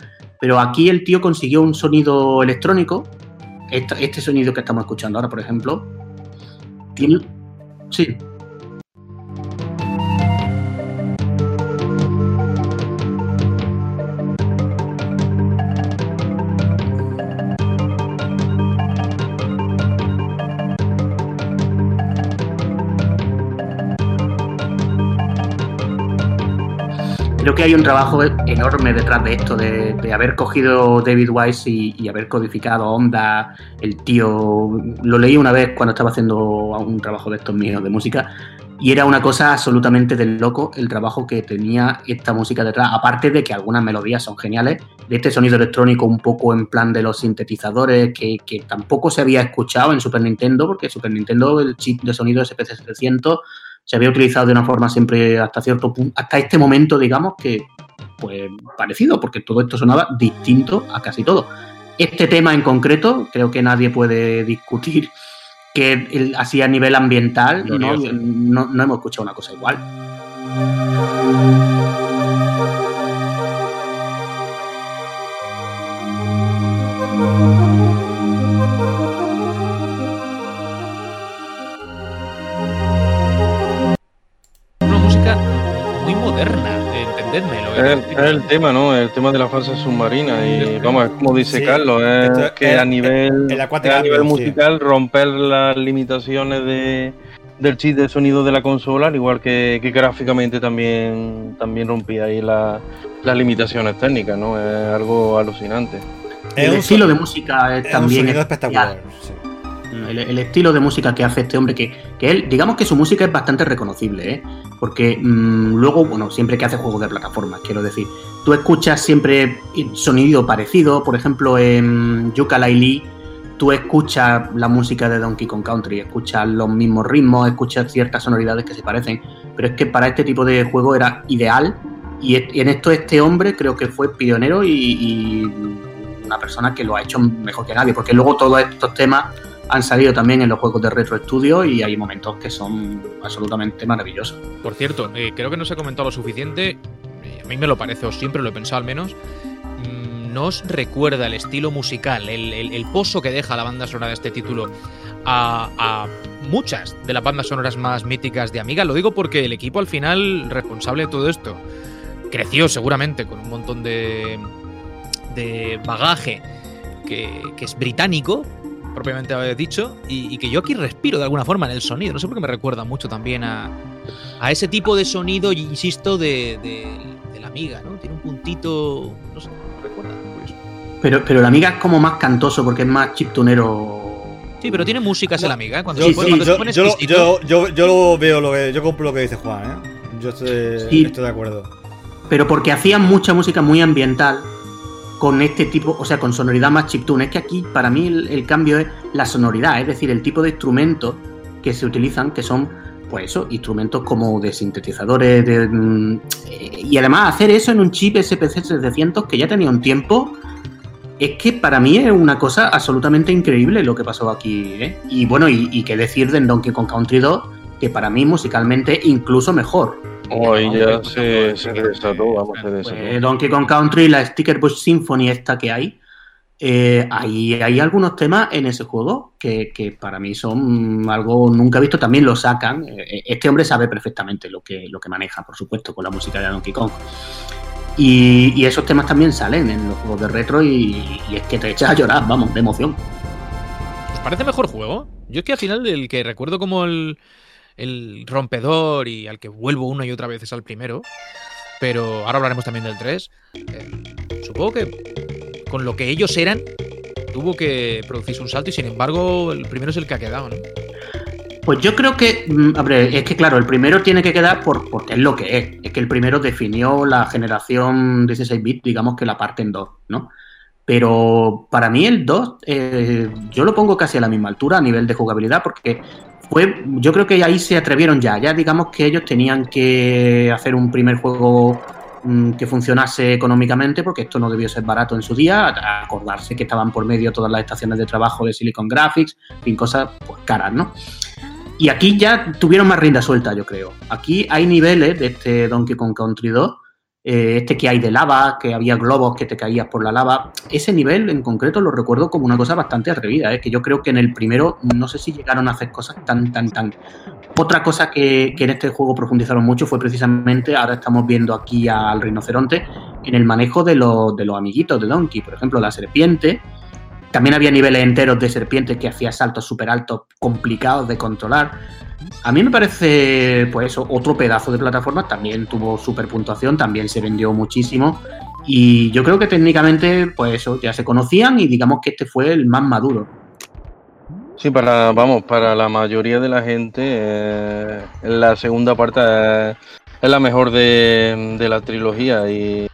pero aquí el tío consiguió un sonido electrónico, este, sonido que estamos escuchando ahora, por ejemplo, sí, creo que hay un trabajo enorme detrás de esto, de, haber cogido David Wise y, haber codificado Onda. El tío, lo leí una vez cuando estaba haciendo un trabajo de estos míos de música y era una cosa absolutamente del loco el trabajo que tenía esta música detrás. Aparte de que algunas melodías son geniales, de este sonido electrónico un poco en plan de los sintetizadores que, que tampoco se había escuchado en Super Nintendo, porque Super Nintendo, el chip de sonido SPC700 se había utilizado de una forma siempre hasta cierto punto, hasta este momento, digamos, que pues parecido, porque todo esto sonaba distinto a casi todo. Este tema en concreto, creo que nadie puede discutir que así a nivel ambiental no, no, no hemos escuchado una cosa igual. Es el, tema, ¿no? El tema de la fase submarina. Y vamos, es como dice Carlos, es que a nivel, a nivel musical romper las limitaciones de, del chip de sonido de la consola, al igual que, gráficamente también, también rompía ahí las limitaciones técnicas, ¿no? Es algo alucinante. El estilo de música es, también espectacular. El, estilo de música que hace este hombre, que, él, digamos que su música es bastante reconocible, ¿eh? porque mm, luego, bueno, siempre que hace juegos de plataformas, quiero decir, tú escuchas siempre sonido parecido, por ejemplo, en Yuka Lee, tú escuchas la música de Donkey Kong Country, escuchas los mismos ritmos, escuchas ciertas sonoridades que se parecen, pero es que para este tipo de juego era ideal y en esto este hombre creo que fue pionero y una persona que lo ha hecho mejor que nadie, porque luego todos estos temas han salido también en los juegos de Retro Studio y hay momentos que son absolutamente maravillosos. Por cierto, eh, creo que no se ha comentado lo suficiente, eh, a mí me lo parece, o siempre lo he pensado al menos, mm, nos recuerda el estilo musical, el, pozo que deja la banda sonora de este título a, muchas de las bandas sonoras más míticas de Amiga. Lo digo porque el equipo al final responsable de todo esto creció seguramente con un montón de, de bagaje que es británico, propiamente dicho, y, que yo aquí respiro de alguna forma en el sonido. No sé por qué me recuerda mucho también a, a ese tipo de sonido, insisto, de, de, la amiga, ¿no? Tiene un puntito, no sé, me recuerda. Pero, pero la amiga es como más cantoso porque es más chiptunero. Sí, pero tiene música esa la amiga, ¿eh? Cuando, sí, sí, yo, yo, yo, yo, lo veo, lo que, yo compro lo que dice Juan, ¿eh? Yo estoy, estoy de acuerdo. Pero porque hacían mucha música muy ambiental con este tipo, o sea, con sonoridad más chiptune. Es que aquí para mí el, cambio es la sonoridad, es decir, el tipo de instrumentos que se utilizan, que son, pues eso, instrumentos como de sintetizadores, de, mm, y además hacer eso en un chip SPC 700 que ya tenía un tiempo, es que para mí es una cosa absolutamente increíble lo que pasó aquí. ¿eh? Y bueno, y, qué decir de Donkey Kong Country 2, que para mí musicalmente incluso mejor. Hoy ya se, se desató, vamos, se desató. Pues, Donkey Kong Country, la Sticker Bush Symphony esta que hay, eh, hay, hay, algunos temas en ese juego que, que, para mí son algo nunca visto, también lo sacan. Eh, este hombre sabe perfectamente lo que, lo que maneja, por supuesto, con la música de Donkey Kong. Y, esos temas también salen en los juegos de retro y, es que te echas a llorar, vamos, de emoción. ¿Os parece mejor juego? Yo es que al final el que recuerdo como el, el rompedor y al que vuelvo una y otra vez es al primero, pero ahora hablaremos también del 3. Eh, supongo que con lo que ellos eran, tuvo que producirse un salto y sin embargo el primero es el que ha quedado. Pues yo creo que, mm, es que claro, el primero tiene que quedar por, porque es lo que es. Es que el primero definió la generación 16 bit, digamos que la parte en dos, ¿no? Pero para mí el 2, eh, yo lo pongo casi a la misma altura a nivel de jugabilidad, porque fue, yo creo que ahí se atrevieron ya. Ya digamos que ellos tenían que hacer un primer juego mm, que funcionase económicamente, porque esto no debió ser barato en su día, acordarse que estaban por medio todas las estaciones de trabajo de Silicon Graphics, fin, cosas pues caras, ¿no? Y aquí ya tuvieron más rienda suelta, yo creo. Aquí hay niveles de este Donkey Kong Country 2, eh, este que hay de lava, que había globos que te caías por la lava. Ese nivel en concreto lo recuerdo como una cosa bastante atrevida, ¿eh? que yo creo que en el primero no sé si llegaron a hacer cosas tan, tan, tan... Otra cosa que, que en este juego profundizaron mucho fue precisamente, ahora estamos viendo aquí al rinoceronte, en el manejo de los, de los amiguitos de Donkey. Por ejemplo, la serpiente también había niveles enteros de serpientes que hacía saltos súper altos, complicados de controlar. A mí me parece, pues eso, otro pedazo de plataforma. También tuvo super puntuación, también se vendió muchísimo. Y yo creo que técnicamente, pues eso, ya se conocían y digamos que este fue el más maduro. Sí, para, vamos, para la mayoría de la gente, eh, la segunda parte es, la mejor de, de, la trilogía. Y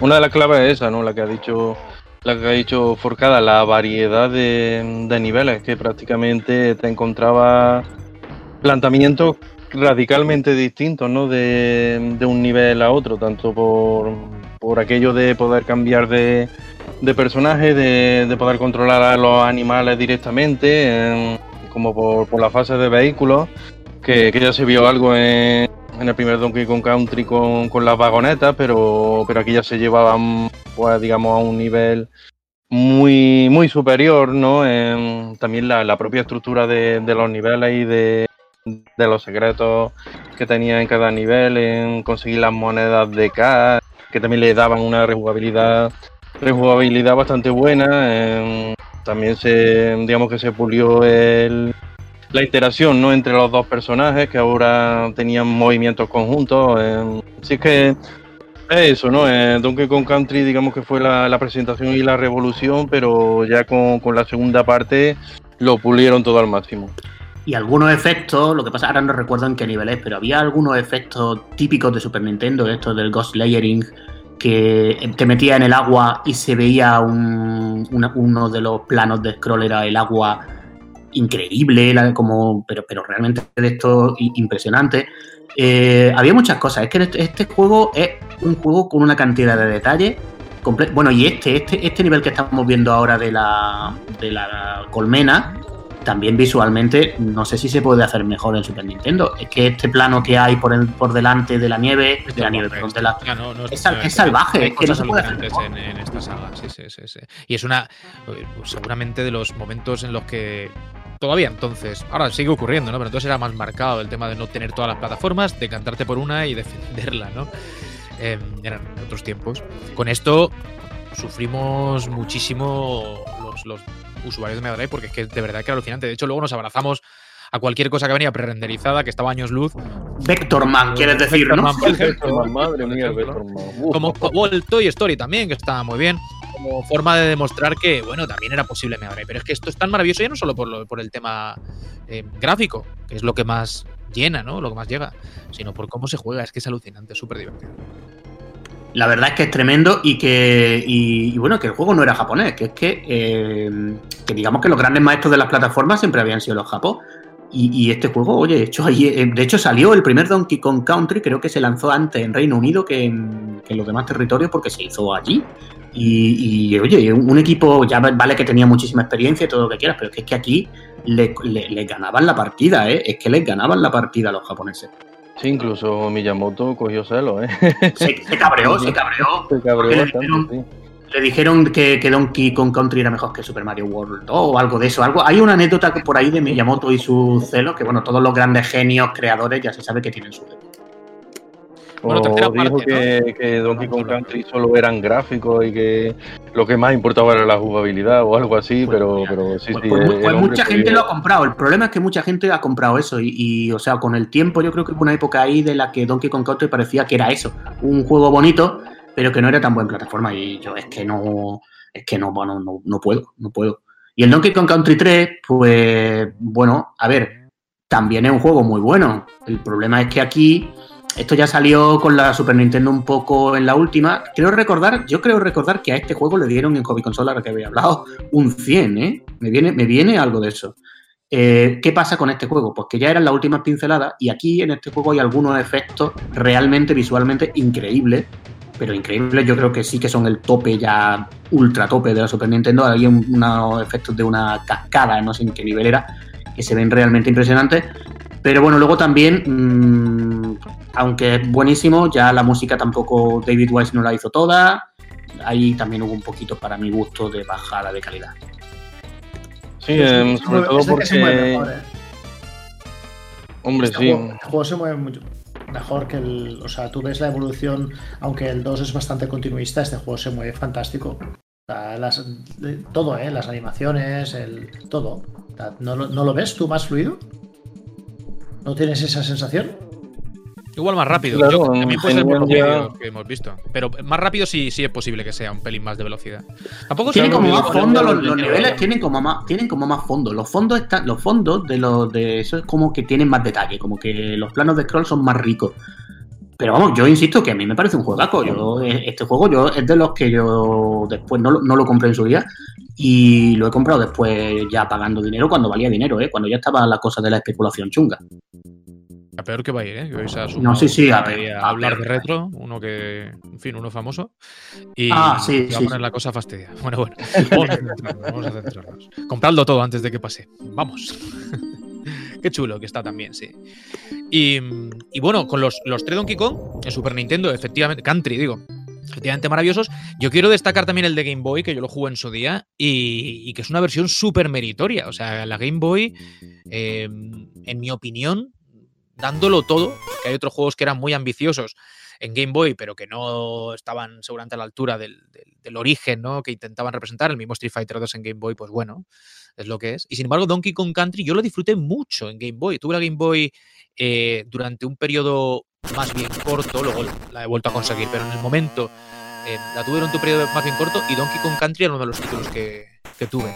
una de las claves es esa, ¿no? La que ha dicho la que ha dicho Forcada, la variedad de, niveles, que prácticamente te encontraba planteamientos radicalmente distintos, ¿no? De, un nivel a otro, tanto por, aquello de poder cambiar de, de personaje, de, poder controlar a los animales directamente, como por, la fase de vehículos, que, ya se vio algo en, el primer Donkey Kong Country con, con las vagonetas, pero, pero aquí ya se llevaban pues digamos a un nivel muy, muy superior, ¿no? también la, propia estructura de, los niveles y de, los secretos que tenía en cada nivel, en conseguir las monedas de K, que también le daban una rejugabilidad, rejugabilidad bastante buena. también se, digamos que se pulió el, la interacción ¿no? entre los dos personajes que ahora tenían movimientos conjuntos. así que eso, ¿no? Eh, Donkey Kong Country, digamos que fue la, presentación y la revolución, pero ya con, la segunda parte lo pulieron todo al máximo. Y algunos efectos, lo que pasa, ahora no recuerdo en qué nivel es, pero había algunos efectos típicos de Super Nintendo, esto del Ghost Layering, que te metía en el agua y se veía uno de los planos de scroll era el agua increíble, como, pero, pero realmente de esto impresionante. Eh, había muchas cosas. Es que este, este, juego es un juego con una cantidad de detalles. Bueno, y este, este, este nivel que estamos viendo ahora de la, de la colmena, también visualmente, no sé si se puede hacer mejor en Super Nintendo. Es que este plano que hay por, por delante de la nieve, de la nieve, perdón, de la, es, salvaje. Es que no se puede hacer en, en, esta saga, sí, sí, sí, sí. Y es una, seguramente de los momentos en los que todavía entonces, ahora sigue ocurriendo, ¿no? Pero entonces era más marcado el tema de no tener todas las plataformas, de cantarte por una y defenderla, ¿no? Em, eran otros tiempos. Con esto sufrimos muchísimo los, usuarios de Mega Drive porque es que de verdad que era alucinante. De hecho, luego nos abrazamos a cualquier cosa que venía pre-renderizada, que estaba años luz. Vectorman, quieres decir, ¿no? madre mía, Como, como el Toy Story también, que estaba muy bien como forma de demostrar que, bueno, también era posible Mega Pero es que esto es tan maravilloso ya no solo por, por el tema eh, gráfico, que es lo que más llena, ¿no? Lo que más llega, sino por cómo se juega. Es que es alucinante, súper divertido. La verdad es que es tremendo y que, y, bueno, que el juego no era japonés, que es que, eh, que digamos que los grandes maestros de las plataformas siempre habían sido los japos. Y, este juego, oye, hecho eh, de hecho salió el primer Donkey Kong Country, creo que se lanzó antes en Reino Unido que en, los demás territorios porque se hizo allí. Y, oye, un equipo, ya vale que tenía muchísima experiencia y todo lo que quieras, pero es que aquí le, ganaban la partida, ¿eh? Es que les ganaban la partida a los japoneses. Sí, incluso Miyamoto cogió celo, ¿eh? Se, cabreó, se cabreó. Se cabreó bastante, le dijeron que, que, Donkey Kong Country era mejor que Super Mario World o algo de eso. Algo, hay una anécdota por ahí de Miyamoto y su celo, que bueno, todos los grandes genios creadores ya se sabe que tienen su celo. Bueno, o dijo que, Donkey Kong Country solo eran gráficos y que lo que más importaba era la jugabilidad o algo así, pues pero, pero sí, pues, sí. Pues, pues mucha gente lo ha comprado. El problema es que mucha gente ha comprado eso y, y, o sea, con el tiempo yo creo que hubo una época ahí de la que Donkey Kong Country parecía que era eso, un juego bonito pero que no era tan buena plataforma y yo es que no, es que no, bueno, no, puedo, no puedo. Y el Donkey Kong Country 3, pues bueno, a ver, también es un juego muy bueno. El problema es que aquí, esto ya salió con la Super Nintendo un poco en la última. Creo recordar, yo creo recordar que a este juego le dieron en Hobby Consola, la que había hablado, un 100, ¿eh? Me viene, me viene algo de eso. Eh, ¿Qué pasa con este juego? Pues que ya eran las últimas pinceladas y aquí en este juego hay algunos efectos realmente visualmente increíbles pero increíble. Yo creo que sí que son el tope ya, ultra tope de la Super Nintendo. Hay unos efectos de una cascada, no sé en qué nivel era, que se ven realmente impresionantes. Pero bueno, luego también, mmm, aunque es buenísimo, ya la música tampoco David Wise no la hizo toda. Ahí también hubo un poquito, para mi gusto, de bajada de calidad. Sí, eh, sobre todo porque... ¿eh? Hombre, este sí. el juego se mueve mucho mejor que el. O sea, tú ves la evolución, aunque el 2 es bastante continuista, este juego se mueve fantástico. las, todo, ¿eh? Las animaciones, el. Todo. ¿no, ¿No lo ves tú más fluido? ¿No tienes esa sensación? Igual más rápido. Yo, también puede ser por lo que hemos visto. Pero más rápido sí, sí es posible que sea un pelín más de velocidad. Tampoco tienen como más fondo los, niveles, tienen como más, tienen como más fondo. Los fondos están, los fondos de los de eso es como que tienen más detalle, como que los planos de scroll son más ricos. Pero vamos, yo insisto que a mí me parece un juegazo. Yo, eh, este juego yo es de los que yo después no, no lo compré en su día y lo he comprado después ya pagando dinero cuando valía dinero, ¿eh? cuando ya estaba la cosa de la especulación chunga. A peor que va a ir, ¿eh? Que hoy a no, sí, sí, a, hablar de retro, uno que, en fin, uno famoso. Y ah, sí, va a poner la cosa fastidia. Bueno, bueno, vamos a centrarnos. Compradlo todo antes de que pase. Vamos. Qué chulo que está también, sí. Y, y bueno, con los, los tres Donkey Kong en Super Nintendo, efectivamente, Country, digo, efectivamente maravillosos. Yo quiero destacar también el de Game Boy, que yo lo jugué en su día, y, y que es una versión súper meritoria. O sea, la Game Boy, eh, en mi opinión, dándolo todo, que hay otros juegos que eran muy ambiciosos en Game Boy, pero que no estaban seguramente a la altura del, origen ¿no? que intentaban representar. El mismo Street Fighter 2 en Game Boy, pues bueno, es lo que es. Y sin embargo, Donkey Kong Country yo lo disfruté mucho en Game Boy. Tuve la Game Boy eh, durante un periodo más bien corto, luego la he vuelto a conseguir, pero en el momento eh, la tuve durante un periodo más bien corto y Donkey Kong Country era uno de los títulos que, que tuve.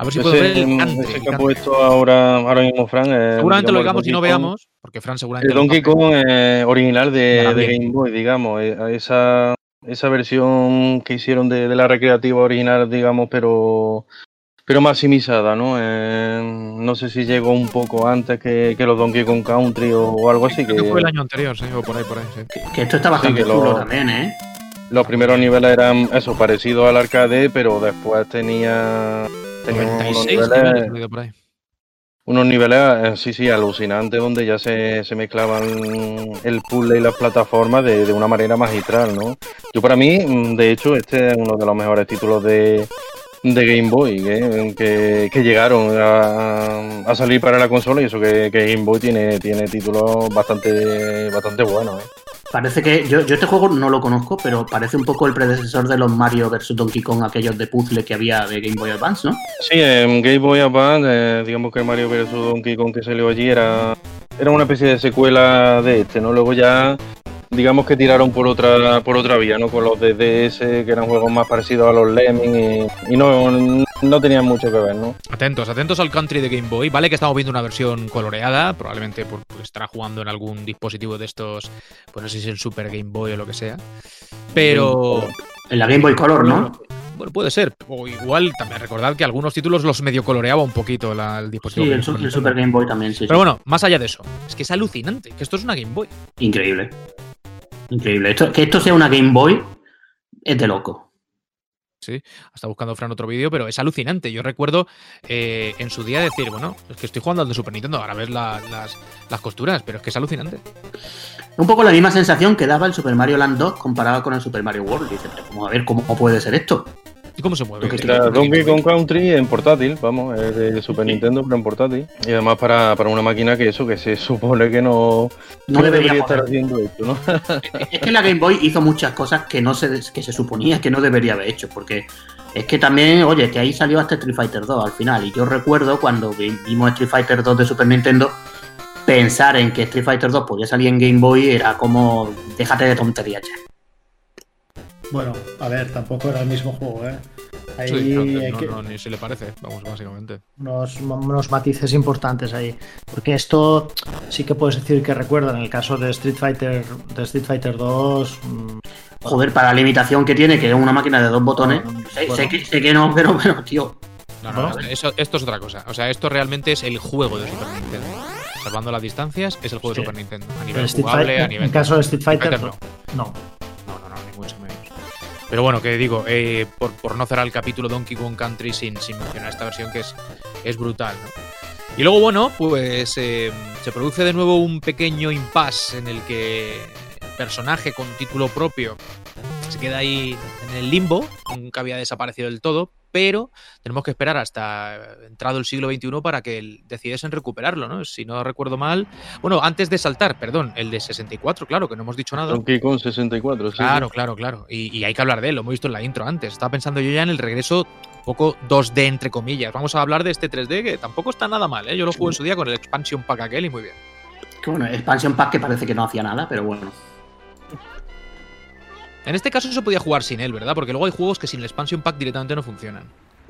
A ver si puedo ver el Ese que ha puesto ahora, ahora mismo Fran. seguramente lo digamos y no veamos, porque Fran seguramente. El Donkey Kong eh, original de, de, Game Boy, digamos. Eh, esa, esa versión que hicieron de, de, la recreativa original, digamos, pero pero maximizada, ¿no? Eh, no sé si llegó un poco antes que, que los Donkey Kong Country o, algo así. que, fue el año anterior, sí, o por ahí, por ahí, sí. Que, esto está bastante sí, chulo también, ¿eh? Los primeros niveles eran eso, parecidos al arcade, pero después tenía unos niveles, unos niveles, eh, sí, sí, alucinantes, donde ya se, se mezclaban el puzzle y las plataformas de, de, una manera magistral, ¿no? Yo para mí, mm, de hecho, este es uno de los mejores títulos de, de Game Boy ¿eh? que, que, llegaron a, a, salir para la consola y eso que, que, Game Boy tiene, tiene títulos bastante, bastante buenos. ¿eh? Parece que yo, yo, este juego no lo conozco, pero parece un poco el predecesor de los Mario vs Donkey Kong, aquellos de puzzle que había de Game Boy Advance, ¿no? Sí, en Game Boy Advance, eh, digamos que Mario vs Donkey Kong que salió allí era, era una especie de secuela de este, ¿no? Luego ya digamos que tiraron por otra por otra vía, ¿no? Con los de DS, que eran juegos más parecidos a los Lemming y, no tenían mucho que ver, ¿no? Atentos, atentos al country de Game Boy. Vale que estamos viendo una versión coloreada, probablemente porque estará jugando en algún dispositivo de estos, pues no sé si es el Super Game Boy o lo que sea. Pero... En la Game Boy Color, ¿no? Bueno, puede ser. O igual también recordad que algunos títulos los medio coloreaba un poquito el dispositivo. Sí, el, Super Game Boy también, sí. Pero bueno, más allá de eso, es que es alucinante, que esto es una Game Boy. Increíble. Increíble. que esto sea una Game Boy es de loco. Sí, está buscando Fran otro vídeo, pero es alucinante. Yo recuerdo eh, en su día decir, bueno, es que estoy jugando al de Super Nintendo, ahora ves las, las, costuras, pero es que es alucinante. Un poco la misma sensación que daba el Super Mario Land 2 comparado con el Super Mario World. Dice, vamos a ver cómo puede ser esto. ¿Y cómo se mueve? Donkey Kong Country en portátil, vamos, es de Super Nintendo, pero en portátil. Y además para, una máquina que eso, que se supone que no, no debería, estar haciendo esto, ¿no? es que la Game Boy hizo muchas cosas que no se, que se suponía que no debería haber hecho, porque es que también, oye, que ahí salió hasta Street Fighter 2 al final. Y yo recuerdo cuando vimos Street Fighter 2 de Super Nintendo, pensar en que Street Fighter 2 podía salir en Game Boy era como, déjate de tonterías ya. Bueno, a ver, tampoco era el mismo juego, ¿eh? Ahí no, ni se le parece, vamos, básicamente. Unos, matices importantes ahí. Porque esto sí que puedes decir que recuerda en el caso de Street Fighter, de Street Fighter 2. Mm, Joder, para la limitación que tiene, que es una máquina de dos botones. sé, que, no, pero, bueno, tío. No, no, esto es otra cosa. O sea, esto realmente es el juego de Super Nintendo. Salvando las distancias, es el juego de Super Nintendo. A nivel jugable, a nivel. En el caso de Street Fighter, no. no. Pero bueno, que digo, eh, por, no cerrar el capítulo Donkey Kong Country sin, sin mencionar esta versión que es, es brutal, Y luego, bueno, pues eh, se produce de nuevo un pequeño impasse en el que el personaje con título propio se queda ahí en el limbo, nunca había desaparecido del todo, pero tenemos que esperar hasta entrado el siglo XXI para que decidiesen recuperarlo, ¿no? Si no recuerdo mal. Bueno, antes de saltar, perdón, el de 64, claro, que no hemos dicho nada. Donkey Kong 64, sí. Claro, claro, claro. Y, hay que hablar de él, lo hemos visto en la intro antes. Estaba pensando yo ya en el regreso poco 2D, entre comillas. Vamos a hablar de este 3D que tampoco está nada mal, ¿eh? Yo lo jugué en su día con el Expansion Pack aquel y muy bien. bueno, Expansion Pack que parece que no hacía nada, pero bueno. En este caso se podía jugar sin él, ¿verdad? Porque luego hay juegos que sin el expansion pack directamente no funcionan.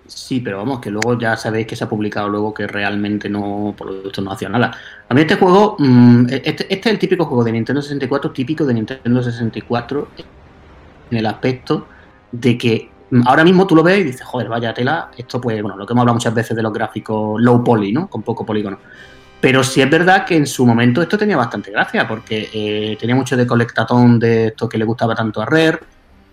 Sí, pero vamos, que luego ya sabéis que se ha publicado luego que realmente no, por lo visto, no hacía nada. A mí este juego, mm, este, este, es el típico juego de Nintendo 64, típico de Nintendo 64, en el aspecto de que mm, ahora mismo tú lo ves y dices, joder, vaya tela, esto pues, bueno, lo que hemos hablado muchas veces de los gráficos low poly, ¿no? Con poco polígono. Pero sí es verdad que en su momento esto tenía bastante gracia, porque eh, tenía mucho de colectatón de esto que le gustaba tanto a Rare.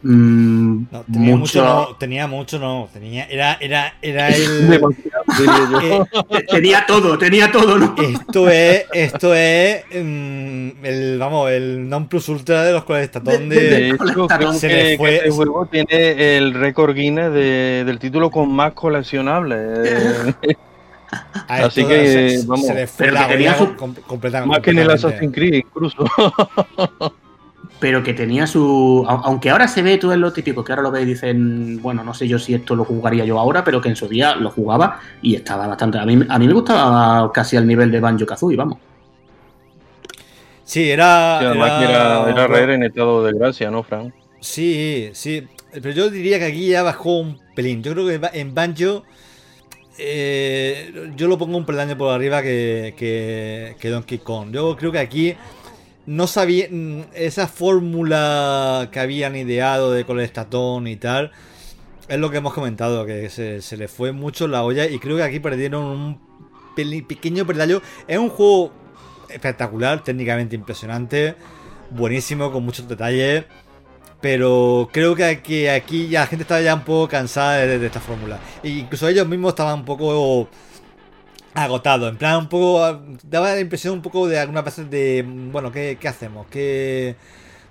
Mm, tenía mucho... no, tenía mucho, no. Tenía, era, era, era el. Eh, tenía todo, tenía todo, ¿no? Esto es, esto es mm, el, vamos, el non plus ultra de los colectatón de. de hecho, se que, fue... este juego tiene el récord Guinness de, del título con más coleccionables. Así que vamos, se le fue la tenía su, completamente. Más que en el Assassin's Creed, incluso. pero que tenía su. Aunque ahora se ve todo en lo típico, que ahora lo ve y dicen, bueno, no sé yo si esto lo jugaría yo ahora, pero que en su día lo jugaba y estaba bastante. A mí, a mí me gustaba casi al nivel de Banjo Kazooie, vamos. Sí, era. además era, era, era en estado de gracia, ¿no, Frank? Sí, sí. Pero yo diría que aquí ya bajó un pelín. Yo creo que en Banjo eh, yo lo pongo un peldaño por arriba que, que, Donkey Kong. Yo creo que aquí no sabía mm, esa fórmula que habían ideado de colestatón y tal. Es lo que hemos comentado, que se, le fue mucho la olla y creo que aquí perdieron un pequeño peldaño. Es un juego espectacular, técnicamente impresionante, buenísimo, con muchos detalles. Pero creo que aquí, aquí la gente estaba ya un poco cansada de, esta fórmula. E incluso ellos mismos estaban un poco agotados. En plan, un poco. Daba la impresión un poco de algunas veces de. Bueno, ¿qué, hacemos? ¿Qué.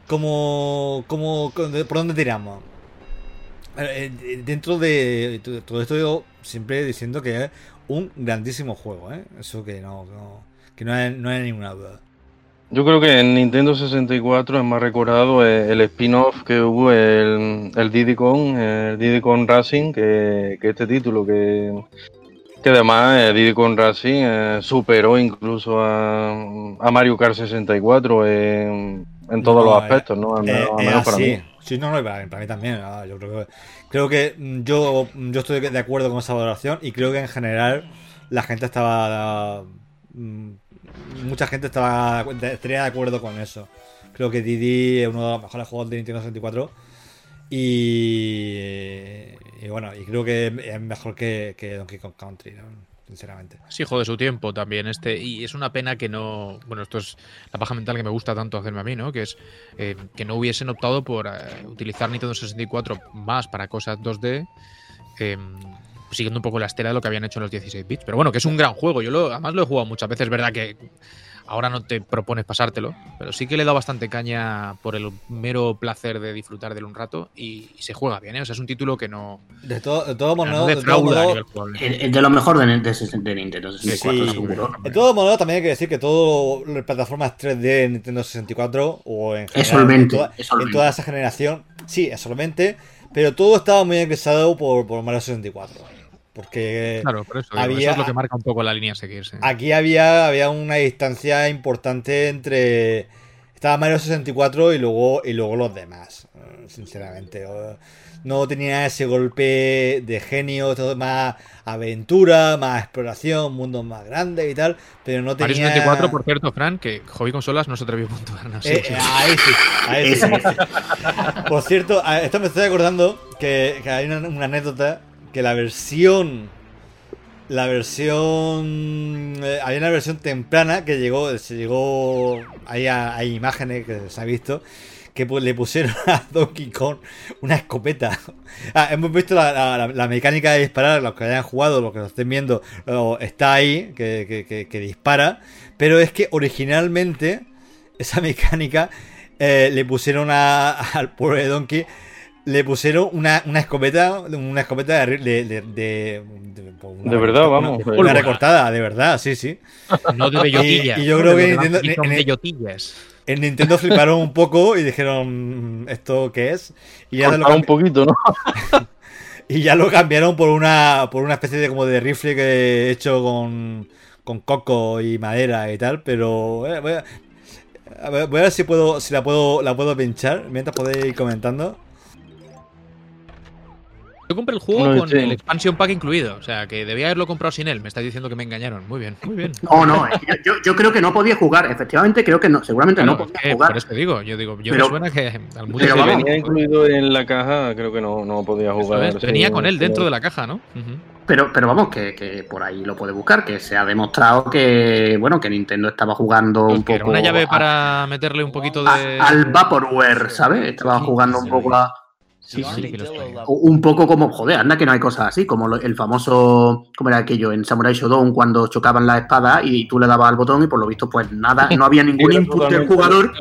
Cómo, cómo, ¿Por dónde tiramos? Eh, dentro de todo esto, yo siempre diciendo que es un grandísimo juego, ¿eh? Eso que no, que no hay, no hay ninguna duda. Yo creo que en Nintendo 64 es más recordado el, spin-off que hubo, el, el Diddy Kong, el Diddy Kong Racing, que, este título, que, que además el Diddy Kong Racing eh, superó incluso a, Mario Kart 64 en, en todos los aspectos, ¿no? Eh, para mí. Sí, no, no, para, mí también. yo creo que, creo que yo, yo estoy de acuerdo con esa valoración y creo que en general la gente estaba mm, mucha gente estaba, estaría de acuerdo con eso. Creo que Didi es uno de los mejores juegos de Nintendo 64. Y, bueno, y creo que es mejor que, Donkey Kong Country, sinceramente. Sí, hijo de su tiempo también. Este, y es una pena que no. Bueno, esto es la paja mental que me gusta tanto hacerme a mí, ¿no? Que es eh, que no hubiesen optado por eh, utilizar Nintendo 64 más para cosas 2D. Em, siguiendo un poco la estela de lo que habían hecho en los 16 bits. Pero bueno, que es un gran juego. Yo lo, además lo he jugado muchas veces. Es verdad que Ahora no te propones pasártelo, pero sí que le he dado bastante caña por el mero placer de disfrutar de él un rato y, se juega bien, ¿eh? O sea, es un título que no. De, todo, de todo modo. de, todo modo el, de lo mejor de, de, Nintendo 64, seguro. De todo modo, también hay que decir que todo las plataformas 3D de Nintendo 64 o en general, en, toda, esa generación, sí, es solamente, pero todo estaba muy egresado por, por Mario 64. Porque claro, eso, había, es lo que marca un poco la línea a seguirse. Aquí había, había una distancia importante entre. Estaba Mario 64 y luego, y luego los demás, sinceramente. No tenía ese golpe de genio, todo más aventura, más exploración, mundos más grandes y tal, pero no tenía... Mario 64, por cierto, Fran, que Hobby Consolas no se atrevió a puntuar. No, eh, Ahí sí, ahí sí. por cierto, esto me estoy acordando que, hay una anécdota que la versión la versión eh, había una versión temprana que llegó se llegó ahí hay imágenes que se ha visto que le pusieron a Donkey Kong una escopeta. Ah, hemos visto la, mecánica de disparar los que hayan jugado los que lo estén viendo está ahí que, dispara pero es que originalmente esa mecánica eh, le pusieron al pobre Donkey le pusieron una, una escopeta, una escopeta de, de, de, de, de verdad, vamos. Una, recortada, de verdad, sí, sí. No de bellotillas. Y, yo creo que Nintendo, en, en, Nintendo fliparon un poco y dijeron, mm, ¿esto qué es? Y ya lo un poquito, ¿no? y ya lo cambiaron por una, por una especie de como de rifle que he hecho con, con coco y madera y tal, pero eh, voy, a, ver, voy a ver si puedo, si la puedo, la puedo pinchar mientras podéis ir comentando. Yo compré el juego con el expansion pack incluido, o sea que debía haberlo comprado sin él. Me está diciendo que me engañaron. Muy bien, muy bien. No, no, yo, yo, creo que no podía jugar. Efectivamente, creo que no, seguramente no podía jugar. Por eso digo, yo digo, yo me suena que al mundo pero venía incluido en la caja, creo que no, no podía jugar. venía con él dentro de la caja, ¿no? Pero, pero vamos, que, que, por ahí lo puede buscar, que se ha demostrado que bueno que Nintendo estaba jugando pues un poco. Una llave para meterle un poquito de. al Vaporware, ¿sabes? Estaba jugando un poco a Sí, sí. Un poco como, joder, anda que no hay cosas así, como el famoso, ¿cómo era aquello? En Samurai Shodown cuando chocaban la espada y tú le dabas al botón y por lo visto pues nada, no había ningún input del jugador.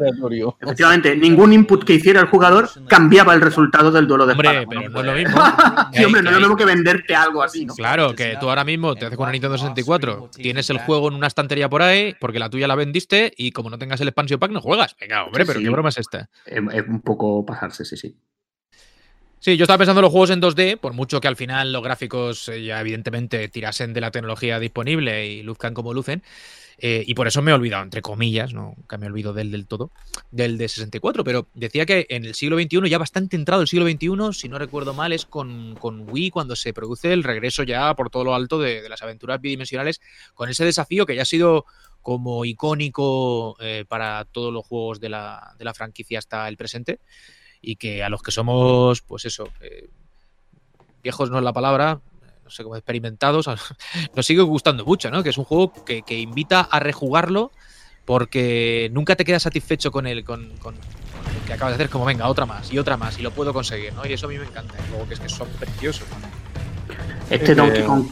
Efectivamente, ningún input que hiciera el jugador cambiaba el resultado del duelo de espada. Hombre, pero no es lo mismo. sí, hombre, no es lo mismo que venderte algo así, ¿no? Claro, que tú ahora mismo te haces con una Nintendo 64, tienes el juego en una estantería por ahí, porque la tuya la vendiste y como no tengas el expansion pack no juegas. Venga, hombre, pero qué broma es esta. Es un poco pasarse, sí, sí. Sí, yo estaba pensando en los juegos en 2D, por mucho que al final los gráficos eh, ya evidentemente tirasen de la tecnología disponible y luzcan como lucen. Eh, y por eso me he olvidado, entre comillas, no nunca me olvido del del todo, del de 64, pero decía que en el siglo XXI, ya bastante entrado el siglo XXI, si no recuerdo mal, es con, Wii cuando se produce el regreso ya por todo lo alto de, las aventuras bidimensionales, con ese desafío que ya ha sido como icónico eh, para todos los juegos de la, de la franquicia hasta el presente y que a los que somos, pues eso, eh, viejos no es la palabra, no sé cómo experimentados, nos sigue gustando mucho, ¿no? Que es un juego que, invita a rejugarlo porque nunca te quedas satisfecho con el, con, con, que acabas de hacer, como venga, otra más y otra más y lo puedo conseguir, ¿no? Y eso a mí me encanta, un juego que es que son preciosos. Este Donkey Kong,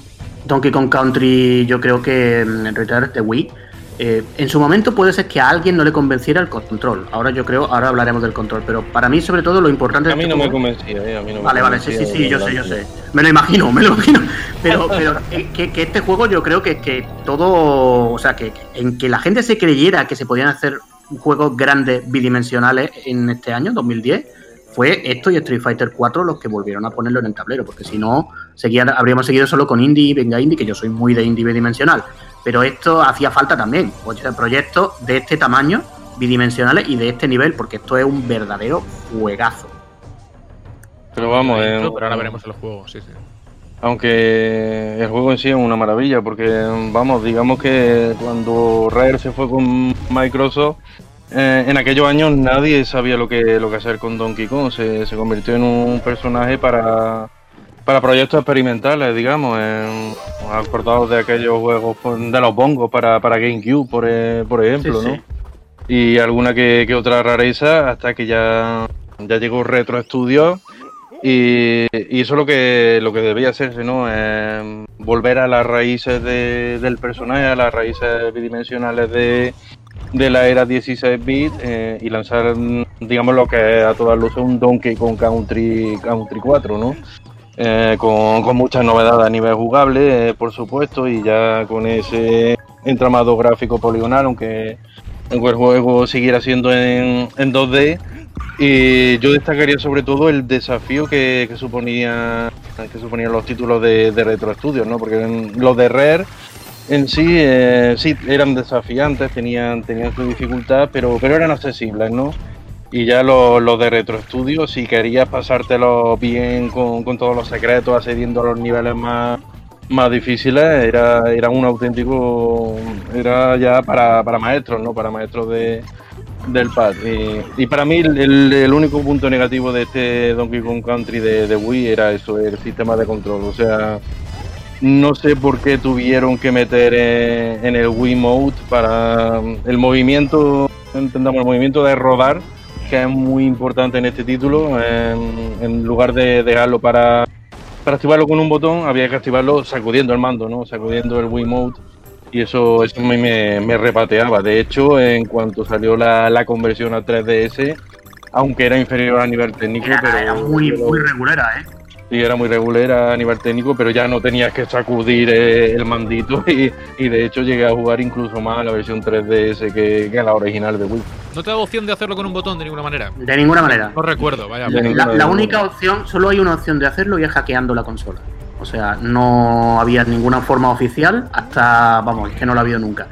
Donkey Kong Country, yo creo que en mm, Return de Wii eh, en su momento puede ser que a alguien no le convenciera el control. Ahora yo creo, ahora hablaremos del control, pero para mí sobre todo lo importante a mí no me convencía, eh, a mí no Vale, vale, sí, sí, sí, yo sé, yo sé. Me lo imagino, me lo imagino. Pero, pero que, este juego yo creo que, que todo, o sea, que en que la gente se creyera que se podían hacer juegos grandes bidimensionales en este año, 2010, fue esto y Street Fighter 4 los que volvieron a ponerlo en el tablero, porque si no, seguía, habríamos seguido solo con Indie, venga Indie, que yo soy muy de Indie bidimensional. Pero esto hacía falta también, proyectos de este tamaño, bidimensionales y de este nivel, porque esto es un verdadero juegazo. Pero vamos, eh, pero ahora veremos el juego, sí, sí. Aunque el juego en sí es una maravilla, porque vamos, digamos que cuando Rare se fue con Microsoft, eh, en aquellos años nadie sabía lo que, lo que hacer con Donkey Kong. Se, se convirtió en un personaje para, para proyectos experimentales, digamos, en, acordados de aquellos juegos de los bongos para, para GameCube, por, e, por ejemplo, ¿no? Y alguna que, otra rareza hasta que ya, ya llegó Retro Studios y, eso es lo que, lo que debía hacerse, ¿no? volver a las raíces del personaje, a las raíces bidimensionales de, de la era 16 bit eh, y lanzar, digamos, lo que es a todas luces un Donkey Kong Country, Country 4, ¿no? Eh, con, muchas novedades a nivel jugable, eh, por supuesto, y ya con ese entramado gráfico poligonal, aunque el juego siguiera siendo en, 2D. Y yo destacaría sobre todo el desafío que, suponía que suponían los títulos de, de Retro Studios, ¿no? Porque los de Rare en sí, eh, sí, eran desafiantes, tenían, tenían su dificultad, pero, pero eran accesibles, ¿no? Y ya los de Retro Studio, si querías pasártelo bien con, todos los secretos, accediendo a los niveles más, más difíciles, era, era un auténtico, era ya para, maestros, ¿no? Para maestros de, del pad. Y, para mí el, único punto negativo de este Donkey Kong Country de, de Wii era eso, el sistema de control. O sea, no sé por qué tuvieron que meter en, el Wii Mode para el movimiento, entendamos, el movimiento de rodar, que es muy importante en este título. En, lugar de dejarlo para, para activarlo con un botón, había que activarlo sacudiendo el mando, ¿no? Sacudiendo el Wii Mode. Y eso, eso me, me, repateaba. De hecho, en cuanto salió la, conversión a 3DS, aunque era inferior a nivel técnico, pero. Era muy, muy regulera, ¿eh? Sí, era muy regular a nivel técnico, pero ya no tenías que sacudir eh, el mandito y, de hecho llegué a jugar incluso más a la versión 3DS que, que a la original de Wii. ¿No te da opción de hacerlo con un botón de ninguna manera? De ninguna manera. No recuerdo, vaya. La, única opción, solo hay una opción de hacerlo y es hackeando la consola. O sea, no había ninguna forma oficial hasta, vamos, es que no lo ha habido nunca.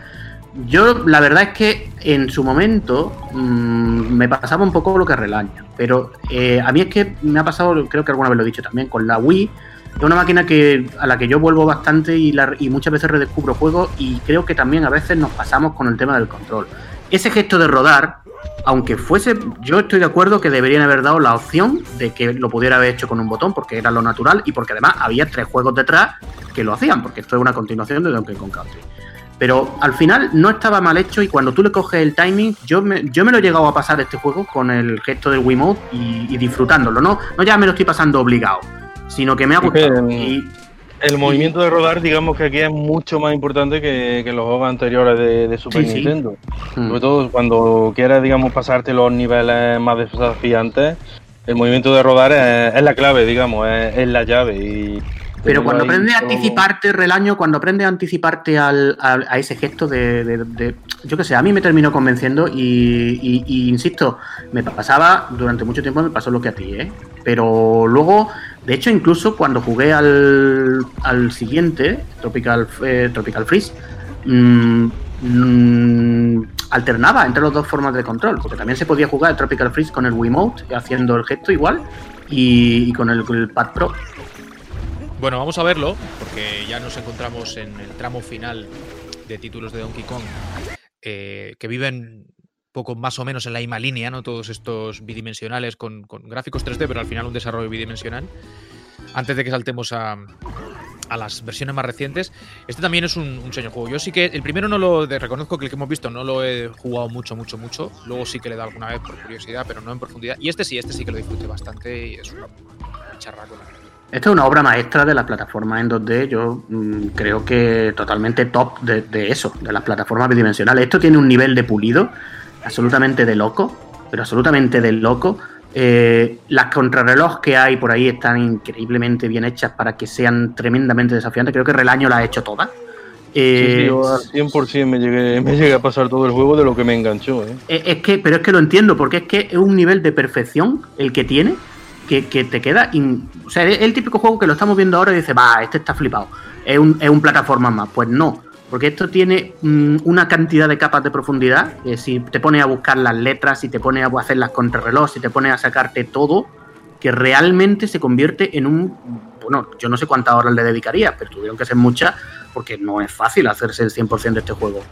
Yo, la verdad es que en su momento mm, me pasaba un poco lo que relaño, pero eh, a mí es que me ha pasado, creo que alguna vez lo he dicho también, con la Wii. Es una máquina que, a la que yo vuelvo bastante y, y muchas veces redescubro juegos y creo que también a veces nos pasamos con el tema del control. Ese gesto de rodar, aunque fuese, yo estoy de acuerdo que deberían haber dado la opción de que lo pudiera haber hecho con un botón, porque era lo natural y porque además había tres juegos detrás que lo hacían, porque esto es una continuación de Donkey Kong Country. Pero al final no estaba mal hecho y cuando tú le coges el timing, yo me, yo me lo he llegado a pasar este juego con el gesto del Wiimote y, y disfrutándolo. No, no ya me lo estoy pasando obligado, sino que me ha gustado. el movimiento de rodar, digamos que aquí es mucho más importante que, los juegos anteriores de, Super Nintendo. Mm. Sobre todo cuando quieras, digamos, pasarte los niveles más desafiantes, el movimiento de rodar es, la clave, digamos, es, la llave. Y, pero cuando aprendes a anticiparte, Relaño, cuando aprendes a anticiparte al, a, ese gesto de, Yo qué sé, a mí me terminó convenciendo y, insisto, me pasaba durante mucho tiempo, me pasó lo que a ti, ¿eh? Pero luego, de hecho, incluso cuando jugué al, al siguiente, Tropical, eh, Tropical Freeze, mm, mm, alternaba entre las dos formas de control, porque también se podía jugar el Tropical Freeze con el Wiimote, haciendo el gesto igual, y, con el Pad Pro. Bueno, vamos a verlo, porque ya nos encontramos en el tramo final de títulos de Donkey Kong, eh, que viven poco más o menos en la misma línea, ¿no? Todos estos bidimensionales con, gráficos 3D, pero al final un desarrollo bidimensional. Antes de que saltemos a, las versiones más recientes, este también es un, un señor juego. Yo sí que el primero no lo reconozco que el que hemos visto no lo he jugado mucho, mucho, mucho. Luego sí que le he dado alguna vez por curiosidad, pero no en profundidad. Y este sí, este sí que lo disfruté bastante y es un charraco, esta es una obra maestra de las plataformas en 2D. Yo mm, creo que totalmente top de, eso, de las plataformas bidimensionales. Esto tiene un nivel de pulido absolutamente de loco, pero absolutamente de loco. Eh, las contrarreloj que hay por ahí están increíblemente bien hechas para que sean tremendamente desafiantes. Creo que Relaño la ha hecho toda. Eh, sí, 100% me llegué, me llegué a pasar todo el juego de lo que me enganchó. ¿eh? Es que, pero es que lo entiendo, porque es que es un nivel de perfección el que tiene que, te queda. o sea, es el típico juego que lo estamos viendo ahora y dice, va, este está flipado. Es un, es un plataforma más. Pues no, porque esto tiene mm, una cantidad de capas de profundidad. si te pones a buscar las letras, si te pones a hacer las contrarreloj, si te pones a sacarte todo, que realmente se convierte en un. Bueno, yo no sé cuántas horas le dedicaría, pero tuvieron que ser muchas, porque no es fácil hacerse el 100% de este juego.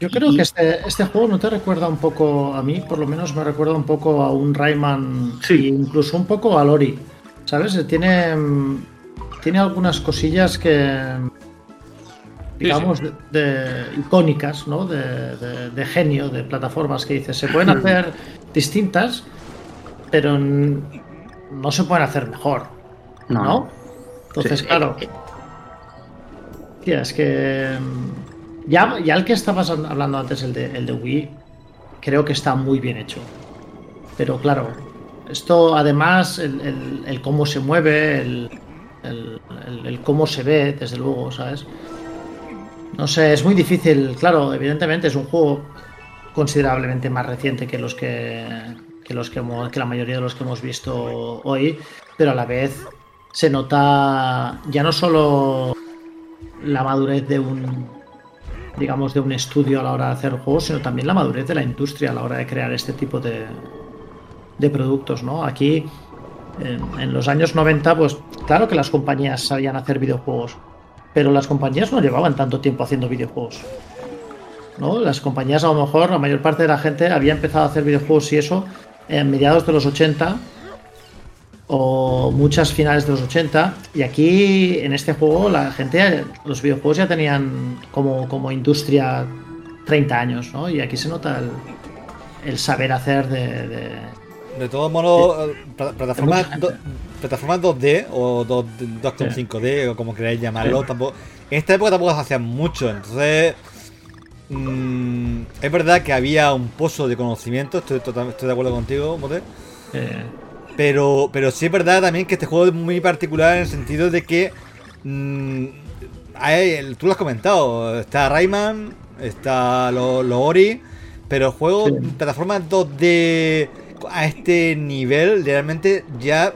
Yo creo que este, este juego no te recuerda un poco, a mí por lo menos me recuerda un poco a un Rayman, sí. incluso un poco a Lori, ¿sabes? Tiene, tiene algunas cosillas que digamos, de, icónicas, ¿no? De, genio, de plataformas que dices, se pueden hacer distintas, pero no se pueden hacer mejor, ¿no? Entonces, claro, es que mm, ya, ya el que estabas hablando antes, el de, el de Wii, creo que está muy bien hecho. Pero claro, esto además, el, el, cómo se mueve, el, el, cómo se ve, desde luego, ¿sabes? No sé, es muy difícil. Claro, evidentemente es un juego considerablemente más reciente que los que, que los que, que la mayoría de los que hemos visto hoy, pero a la vez se nota ya no solo la madurez de un digamos de un estudio a la hora de hacer juegos, sino también la madurez de la industria a la hora de crear este tipo de, de productos, ¿no? Aquí en, los años 90, pues claro que las compañías sabían hacer videojuegos, pero las compañías no llevaban tanto tiempo haciendo videojuegos. ¿no? Las compañías, a lo mejor, la mayor parte de la gente había empezado a hacer videojuegos y eso en mediados de los 80 o muchas finales de los 80. Y aquí, en este juego, la gente, los videojuegos ya tenían como, como industria 30 años, ¿no? Y aquí se nota el, saber hacer de, de... todos modos, plataformas, plataformas 2D o 2.5D o como queráis llamarlo, tampoco, en esta época tampoco se hacían mucho, entonces mm, es verdad que había un pozo de conocimiento, estoy, estoy de acuerdo contigo, Mote. Pero, pero sí es verdad también que este juego es muy particular en el sentido de que mm, tú lo has comentado, está Rayman, está lo, Ori, pero el juego plataformas 2D a este nivel realmente ya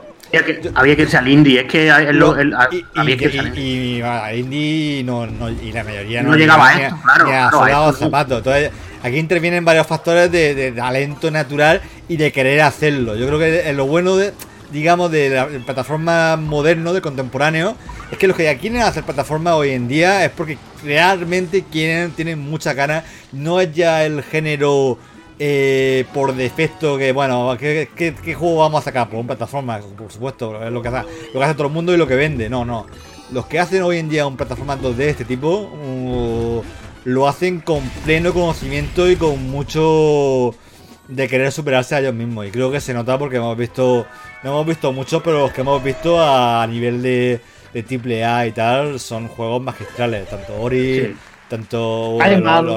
había que, irse al indie, es que había que irse y, y, indie no, no, y la mayoría no, llegaba a esto, claro. a zapatos. Entonces, aquí intervienen varios factores de, talento natural y de querer hacerlo. Yo creo que lo bueno de, digamos, de la plataforma moderno, de contemporáneo, es que los que ya quieren hacer plataforma hoy en día es porque realmente quieren, tienen mucha ganas. No es ya el género eh, por defecto que, bueno, ¿qué, juego vamos a sacar? Por un plataforma, por supuesto, es lo que, hace, todo el mundo y lo que vende. No, no. Los que hacen hoy en día un plataforma 2D de este tipo, uh, lo hacen con pleno conocimiento y con mucho de querer superarse a ellos mismos. Y creo que se nota porque hemos visto, no hemos visto muchos, pero los que hemos visto a nivel de, de triple A y tal son juegos magistrales, tanto Ori tanto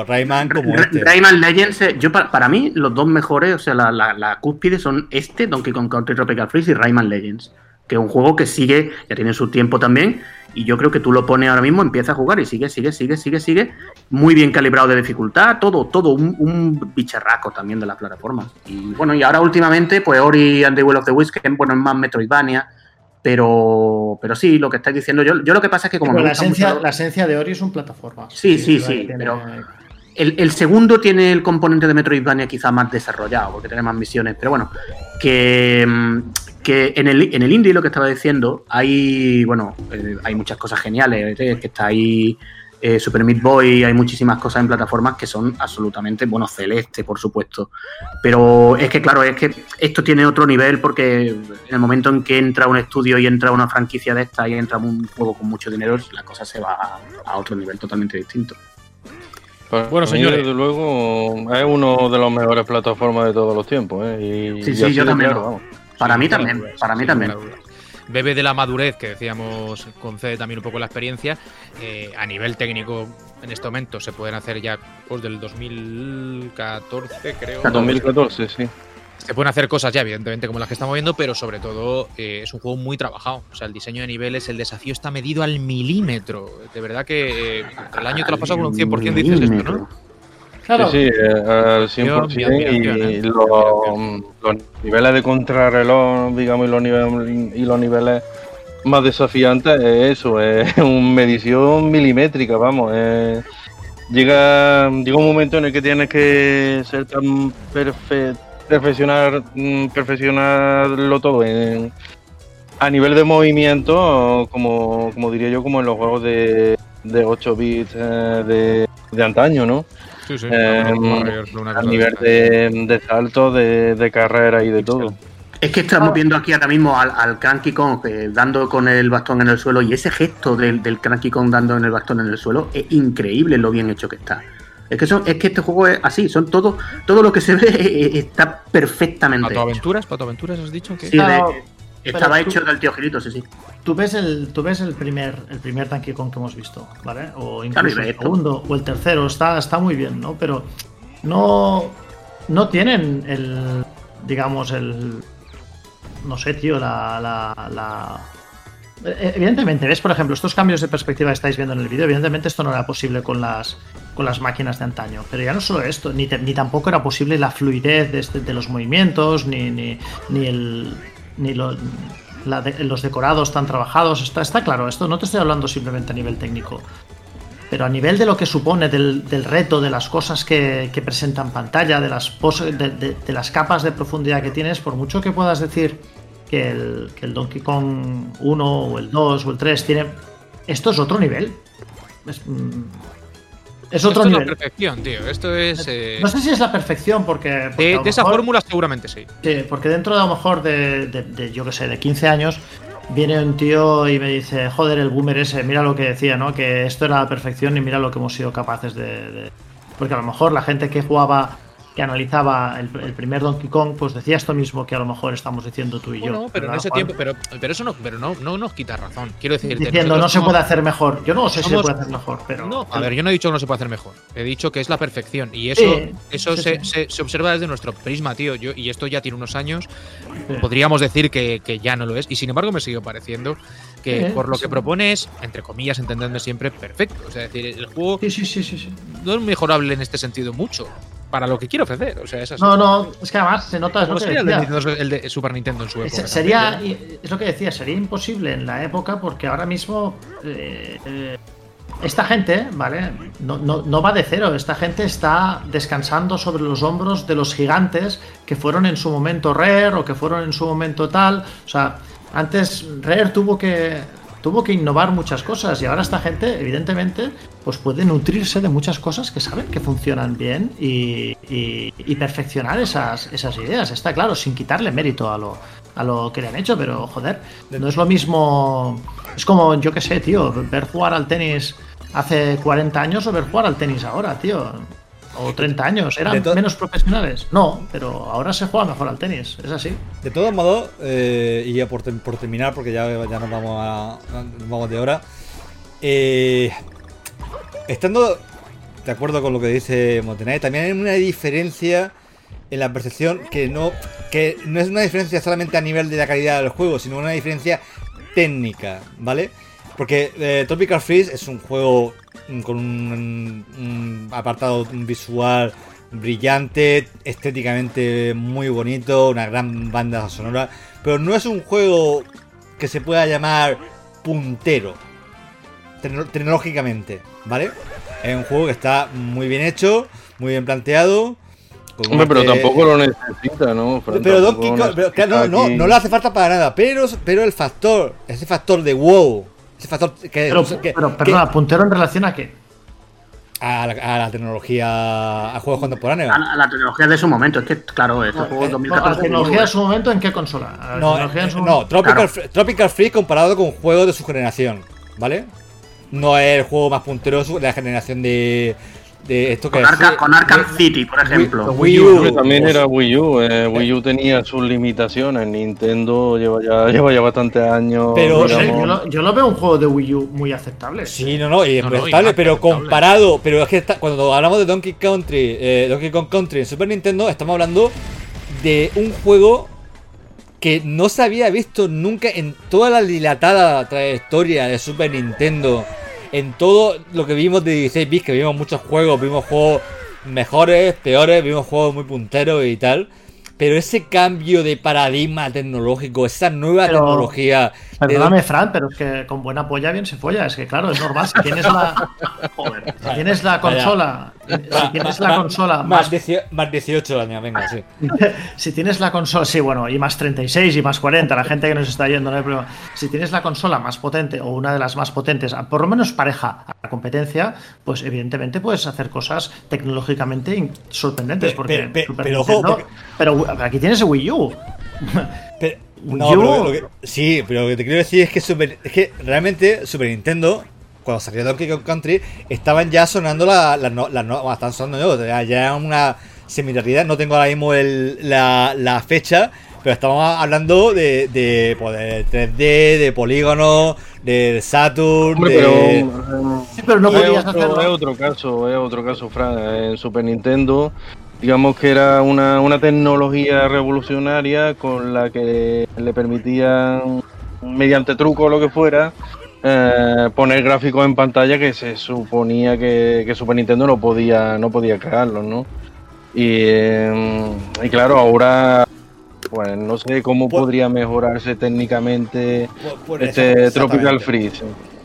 Rayman, como este. Rayman Legends, eh, yo para, mí los dos mejores, o sea, la, la, cúspide son este, Donkey Kong Country Tropical Freeze y Rayman Legends, que es un juego que sigue, ya tiene su tiempo también, y yo creo que tú lo pones ahora mismo, empieza a jugar y sigue, sigue, sigue, sigue, sigue, muy bien calibrado de dificultad, todo, todo, un, un bicharraco también de la plataforma. Y bueno, y ahora últimamente, pues Ori and the Will of the Wisps, que bueno, es más Metroidvania, pero, pero sí, lo que estáis diciendo, yo, yo lo que pasa es que como... la, esencia, la esencia de Ori es un plataforma. Sí, sí, sí, pero el, segundo tiene el componente de Metroidvania quizá más desarrollado, porque tiene más misiones, pero bueno, que, que en, el, en el indie lo que estaba diciendo, hay, bueno, eh, hay muchas cosas geniales, eh, que está ahí eh, Super Meat Boy, hay muchísimas cosas en plataformas que son absolutamente, bueno, celeste, por supuesto. Pero es que, claro, es que esto tiene otro nivel porque en el momento en que entra un estudio y entra una franquicia de esta y entra un juego con mucho dinero, la cosa se va a, otro nivel totalmente distinto. Pues, bueno, señores, desde luego es uno de los mejores plataformas de todos los tiempos. ¿eh? sí, sí, yo también. Para mí también, para mí también bebe de la madurez que decíamos, concede también un poco la experiencia. Eh, a nivel técnico, en este momento se pueden hacer ya pues, del 2014, creo. 2014, sí. Se pueden hacer cosas ya, evidentemente, como las que estamos viendo, pero sobre todo eh, es un juego muy trabajado. O sea, el diseño de niveles, el desafío está medido al milímetro. De verdad que eh, el año te lo has pasado con un 100%, dices esto, ¿no? Claro. Sí, sí al 100%. y los, niveles de contrarreloj, digamos, y los niveles, y los niveles más desafiantes es eso, es una medición milimétrica, vamos. llega, llega un momento en el que tienes que ser tan perfecto perfeccionar, mm, perfeccionarlo todo a nivel de movimiento, como, como diría yo, como en los juegos de, de 8 bits eh, de, de antaño, ¿no? Sí, sí. Eh, a nivel de, salto, de, carrera y de todo. Es que estamos viendo aquí ahora mismo al, al Cranky Kong eh, dando con el bastón en el suelo y ese gesto del, del Cranky Kong dando en el bastón en el suelo es increíble lo bien hecho que está. Es que, son, es que este juego es así, son todo, todo lo que se ve está perfectamente. ¿Pato Aventuras? ¿Pato Aventuras has dicho? que Sí, de- estaba tú- hecho del tío Gilito, sí, sí. Tú ves el, tú ves el primer, el primer Donkey Kong que hemos visto, ¿vale? O incluso el segundo o el tercero, está, está muy bien, ¿no? Pero no, no tienen el, digamos, el, no sé, tío, la, la, la- Eh, Evidentemente, ves, por ejemplo, estos cambios de perspectiva que estáis viendo en el vídeo, evidentemente esto no era posible con las, con las máquinas de antaño. Pero ya no solo esto, ni, te- ni tampoco era posible la fluidez de, este- de los movimientos, ni, ni, ni el. Ni los decorados tan trabajados. Está, está claro, esto no te estoy hablando simplemente a nivel técnico. Pero a nivel de lo que supone del, del reto, de las cosas que, que presenta en pantalla, de las, de las capas de profundidad que tienes, por mucho que puedas decir que el, que el Donkey Kong 1 o el 2 o el 3 tiene... Esto es otro nivel. Es, mm, es otro Esto es la nivel. perfección, tío. Esto es. eh, No sé si es la perfección porque... de, esa fórmula, seguramente sí. Sí, porque dentro de a lo mejor de, de- de, yo que sé, de 15 años, viene un tío y me dice, joder, el boomer ese, mira lo que decía, ¿no? Que esto era la perfección y mira lo que hemos sido capaces de... de-". Porque a lo mejor la gente que jugaba, que analizaba el, el primer Donkey Kong, pues decía esto mismo que a lo mejor estamos diciendo tú y yo. Bueno, pero en ¿verdad, ese Juan? tiempo, pero, pero eso no, pero no, no nos quita razón. Quiero decir, Diciendo, no se puede hacer mejor. Yo no sé si se somos- puede hacer mejor, pero... No, a ver, yo no he dicho que no se puede hacer mejor. He dicho que es la perfección. Y eso, Sí, eso sí, se, sí. se- se observa desde nuestro prisma, tío. Yo, y esto ya tiene unos años. Podríamos decir que, que ya no lo es. Y sin embargo, me sigue pareciendo que por lo sí. que propone es, entre comillas, entendedme siempre, perfecto. O sea, es decir, el juego Sí, sí, sí, sí, sí. no es mejorable en este sentido mucho. Para lo que quiere ofrecer. O sea, es así. No, no, es que además se nota... Es lo que sería el de, decía. El de Super Nintendo en su época. Se- Sería, es lo que decía, sería imposible en la época porque ahora mismo eh, eh, esta gente, ¿vale? No, no- no va de cero, esta gente está descansando sobre los hombros de los gigantes que fueron en su momento Rare o que fueron en su momento tal. O sea, antes Rare tuvo que, tuvo que innovar muchas cosas y ahora esta gente, evidentemente, pues puede nutrirse de muchas cosas que saben que funcionan bien y, y- perfeccionar esas, esas ideas, está claro, sin quitarle mérito a lo, a lo que le han hecho, pero joder, no es lo mismo. Es como, yo qué sé, tío, ver jugar al tenis hace 40 años o ver jugar al tenis ahora, tío. O 30 años, eran menos profesionales. No, pero ahora se juega mejor al tenis, es así. De todos modos, eh, y ya por, por terminar, porque ya, ya nos vamos a, nos vamos de hora. eh, estando de acuerdo con lo que dice Montenay, también hay una diferencia en la percepción que no, que no es una diferencia solamente a nivel de la calidad del juego, sino una diferencia técnica, ¿vale? Porque eh, Tropical Freeze es un juego con un, un apartado visual brillante, estéticamente muy bonito, una gran banda sonora, pero no es un juego que se pueda llamar puntero tecno- tecnológicamente, ¿vale? Es un juego que está muy bien hecho, muy bien planteado. Hombre, pero tampoco lo necesita, ¿no? Fran? pero Donkey Kong, no, no, no le hace falta para nada, pero, pero el factor, ese factor de wow, ese factor que, Pero, que- pero que- perdona, puntero en relación a qué? a, la, a la tecnología, a juegos contemporáneos. A la, a la tecnología de su momento, es que, claro, este No, juego eh, 2014. no, la tecnología en su momento, ¿en qué consola? A la No, en eh, su no, Tropical, Claro. Tropical Freeze comparado con juegos de su generación, ¿vale? No es el juego más puntero de su- de la generación de, de esto que Con, Arca- con Arkham de- City, por ejemplo. Wii Wii U. También era Wii U. eh, Wii U tenía sus limitaciones. Nintendo lleva ya, lleva ya bastantes años. Pero- yo, lo, yo lo veo un juego de Wii U muy aceptable. Sí, no, no, y es No, no, aceptable, pero aceptable. comparado, pero es que está- cuando hablamos de Donkey Country, eh, Donkey Kong Country en Super Nintendo, estamos hablando de un juego que no se había visto nunca en toda la dilatada trayectoria de Super Nintendo, en todo lo que vimos de 16 bits, que vimos muchos juegos, vimos juegos mejores, peores, vimos juegos muy punteros y tal. Pero ese cambio de paradigma tecnológico, esa nueva Pero- tecnología. de Perdóname, Fran, pero es que con buena polla bien se folla. Es que claro, es normal. Si tienes la, Joder. si tienes la consola, si tienes la Ma- consola más, más, 18, más 18 años, venga, sí. si tienes la consola, sí, bueno, y más 36 y más 40, la gente que nos está yendo, no hay problema. Si tienes la consola más potente o una de las más potentes, por lo menos pareja a la competencia, pues evidentemente puedes hacer cosas tecnológicamente sorprendentes. Porque pe- pero ojo, Nintendo- porque- pero aquí tienes Wii U. No, sí, pero lo que te quiero decir es que, es que realmente Super Nintendo, cuando salió Donkey Kong Country, estaban ya sonando las la, la, están sonando ya, ya una similaridad. No tengo ahora mismo el, la, fecha, pero estamos hablando de, de, 3D, de polígono, de Saturn. Pero, sí, pero no podías otro, Es otro caso, es otro caso, Fran. En Super Nintendo digamos que era una, una, tecnología revolucionaria con la que le permitían, mediante truco o lo que fuera, eh, poner gráficos en pantalla que se suponía que, Super Nintendo no podía, no podía crearlos, ¿no? Y, eh, y claro, ahora pues no sé cómo podría mejorarse técnicamente este Tropical Freeze.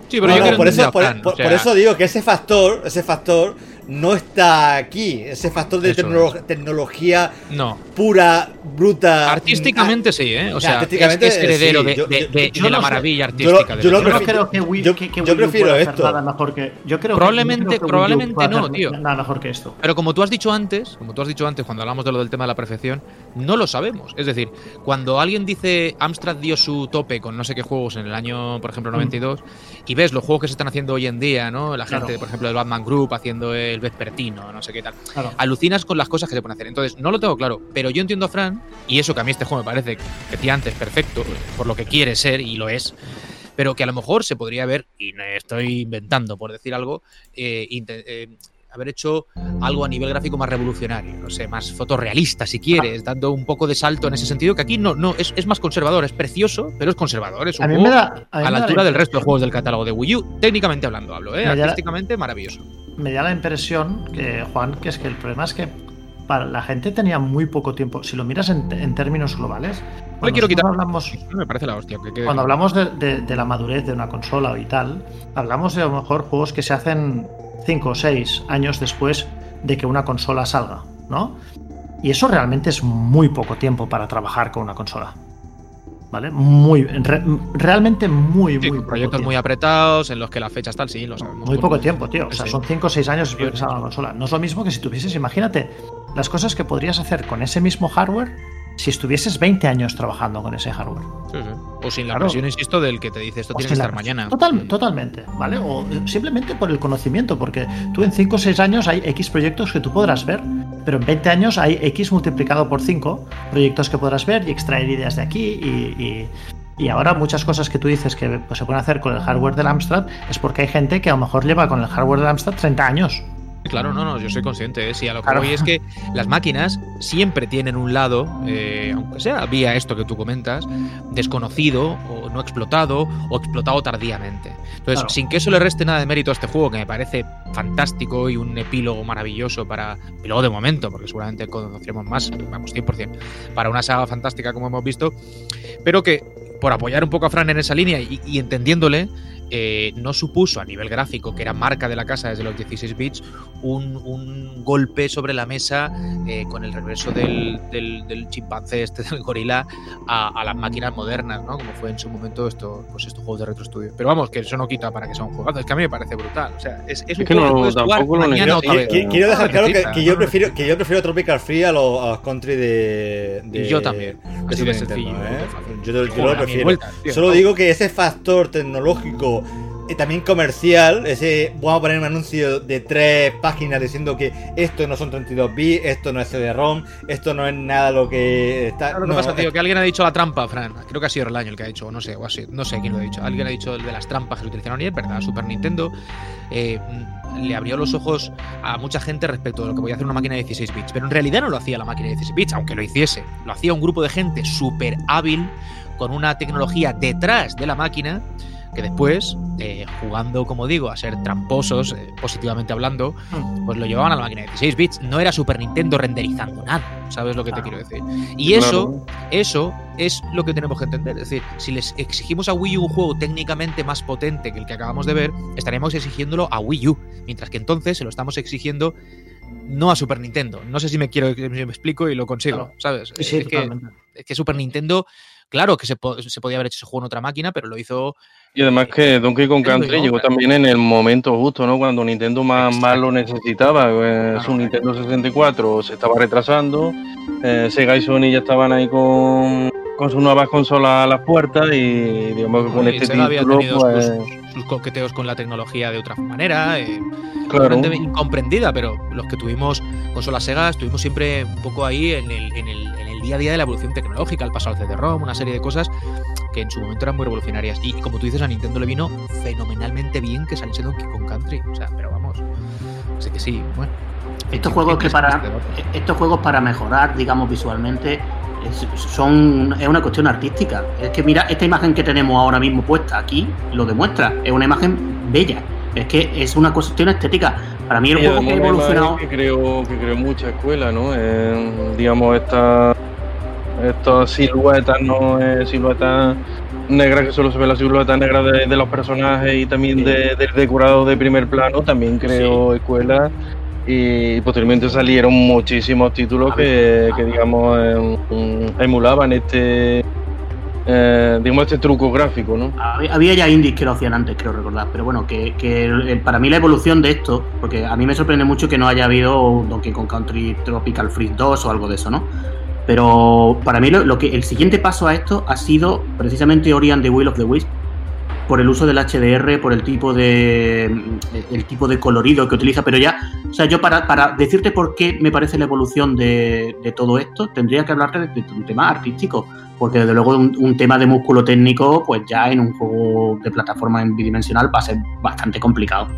Sí, pero yo por, eso, por, eso digo que ese factor, ese factor no está aquí. Ese factor de tecnología no. pura, bruta. Artísticamente sí, ¿eh? O sea, artísticamente, es, heredero de, de, la maravilla artística. Yo, yo, creo que Wii, yo, que, que prefiero esto. Nada mejor que, yo creo probablemente, probablemente no, tío. Nada mejor que esto. Pero como tú has dicho antes, como tú has dicho antes cuando hablamos de lo del tema de la perfección, no lo sabemos. Es decir, cuando alguien dice Amstrad dio su tope con no sé qué juegos en el año, por ejemplo, 92, mm. y ves los juegos que se están haciendo hoy en día, ¿no? La gente, por ejemplo, del Batman Group haciendo el vespertino, no sé qué tal. Alucinas con las cosas que se pueden hacer. Entonces, no lo tengo claro, pero yo entiendo a Fran, y eso que a mí este juego me parece, que decía antes, perfecto, por lo que quiere ser, y lo es pero que a lo mejor se podría ver, y estoy inventando por decir algo, eh, eh, haber hecho algo a nivel gráfico más revolucionario, no sé, más fotorrealista si quieres, dando un poco de salto en ese sentido, que aquí no, no, es, es más conservador, es precioso, pero es conservador, es un a, mí me da, a, la altura del resto de juegos del catálogo de Wii U, técnicamente hablando hablo, ¿eh? artísticamente maravilloso. Me da la impresión que, Juan, que es que el problema es que para la gente tenía muy poco tiempo, si lo miras en, términos globales, cuando quiero quitar. Hablamos, me parece la hostia. cuando hablamos de, de la madurez de una consola y tal, hablamos de a lo mejor juegos que se hacen 5 o 6 años después de que una consola salga, ¿no? Y eso realmente es muy poco tiempo para trabajar con una consola. ¿Vale? Muy, realmente muy, muy Proyectos muy apretados en los que las fechas tal, sí, lo sabemos. Muy poco tiempo, tío. O sea, son 5 o 6 años después de que salga la consola. No es lo mismo que si tuvieses, imagínate, las cosas que podrías hacer con ese mismo hardware si estuvieses 20 años trabajando con ese hardware. Sí, sí. O sin la presión, insisto, del que te dice esto tiene que estar mañana. Total. Totalmente, ¿vale? O simplemente por el conocimiento, porque tú en 5 o 6 años hay X proyectos que tú podrás ver, pero en 20 años hay X multiplicado por 5 proyectos que podrás ver y extraer ideas de aquí y, y ahora muchas cosas que tú dices que pues, se pueden hacer con el hardware del Amstrad es porque hay gente que a lo mejor lleva con el hardware del Amstrad 30 años. Claro, no, no, yo soy consciente. ¿eh? Sí, a lo que voy es que las máquinas siempre tienen un lado, eh, aunque sea vía esto que tú comentas, desconocido o no explotado o explotado tardíamente. Entonces, sin que eso le reste nada de mérito a este juego, que me parece fantástico y un epílogo maravilloso para. Epílogo de momento, porque seguramente conoceremos más, vamos, 100%, para una saga fantástica como hemos visto, pero que por apoyar un poco a Fran en esa línea y entendiéndole, eh, no supuso a nivel gráfico, que era marca de la casa desde los 16 bits, un, golpe sobre la mesa eh, con el regreso del, chimpancé, este del gorila, a, las máquinas modernas, ¿no? Como fue en su momento esto, pues estos juegos de Retro Studio. Pero vamos, que eso no quita para que sea un juego. Es que a mí me parece brutal. O sea, es, un juego que Quiero dejar claro que, yo prefiero, que yo prefiero Tropical Free a los, country de, Y yo también. Así de sencillo. ¿eh? Yo, lo prefiero. Solo digo que ese factor tecnológico y también comercial, ese vamos a poner un anuncio de tres páginas diciendo que esto no son 32 bits, esto no es CD-ROM, esto no es nada lo que está. no, pasa, tío, que alguien ha dicho la trampa, Fran. Creo que ha sido el año el que ha dicho, o no sé, o así, no sé quién lo ha dicho. Alguien ha dicho el de las trampas que se utilizaron y es verdad, Super Nintendo eh, le abrió los ojos a mucha gente respecto a lo que podía hacer una máquina de 16 bits, pero en realidad no lo hacía la máquina de 16 bits, aunque lo hiciese. Lo hacía un grupo de gente súper hábil con una tecnología detrás de la máquina que después, eh, jugando, como digo, a ser tramposos, eh, positivamente hablando, mm. pues lo llevaban a la máquina de 16 bits. No era Super Nintendo renderizando nada, ¿sabes lo que te quiero decir? Y eso, eso es lo que tenemos que entender. Es decir, si les exigimos a Wii U un juego técnicamente más potente que el que acabamos de ver, estaremos exigiéndolo a Wii U, mientras que entonces se lo estamos exigiendo no a Super Nintendo. No sé si me quiero si me explico y lo consigo, ¿sabes? es, que, es, que, Super Nintendo, claro que se, se podía haber hecho ese juego en otra máquina, pero lo hizo y además que Donkey Kong Country llegó también en el momento justo, ¿no? Cuando Nintendo más, más lo necesitaba. Pues, su Nintendo 64 se estaba retrasando. Eh, Sega y Sony ya estaban ahí con, con sus nuevas consolas a las puertas y digamos que con este título pues... sus, coqueteos con la tecnología de otra manera, eh, claro. incomprendida, pero los que tuvimos consolas Sega estuvimos siempre un poco ahí en el, en el, en el día a día de la evolución tecnológica, el paso al CD-ROM, una serie de cosas que en su momento eran muy revolucionarias. Y como tú dices, a Nintendo le vino fenomenalmente bien que saliese Donkey Kong Country. O sea, pero vamos, así que sí, bueno. Estos juegos que para estos juegos para mejorar, digamos, visualmente es, son es una cuestión artística. Es que mira, esta imagen que tenemos ahora mismo puesta aquí lo demuestra. Es una imagen bella. Es que es una cuestión estética. Para mí el juego que ha evolucionado. Que creo, que creo mucha escuela, ¿no? digamos, esta estas siluetas, ¿no? siluetas negras que solo se ve la silueta negra de, los personajes y también del decorado de primer plano, también creo escuela. Y posteriormente salieron muchísimos títulos que, digamos emulaban este eh, digamos este truco gráfico no había ya indies que lo hacían antes creo recordar pero bueno que, para mí la evolución de esto porque a mí me sorprende mucho que no haya habido Donkey Kong Country Tropical Freeze 2 o algo de eso no pero para mí lo, que el siguiente paso a esto ha sido precisamente Ori and the Will of the Wisp por el uso del HDR, por el tipo de el tipo de colorido que utiliza, pero ya, o sea, yo para, para decirte por qué me parece la evolución de, todo esto, tendría que hablarte de, un tema artístico, porque desde luego un, tema de músculo técnico, pues ya en un juego de plataforma en bidimensional va a ser bastante complicado.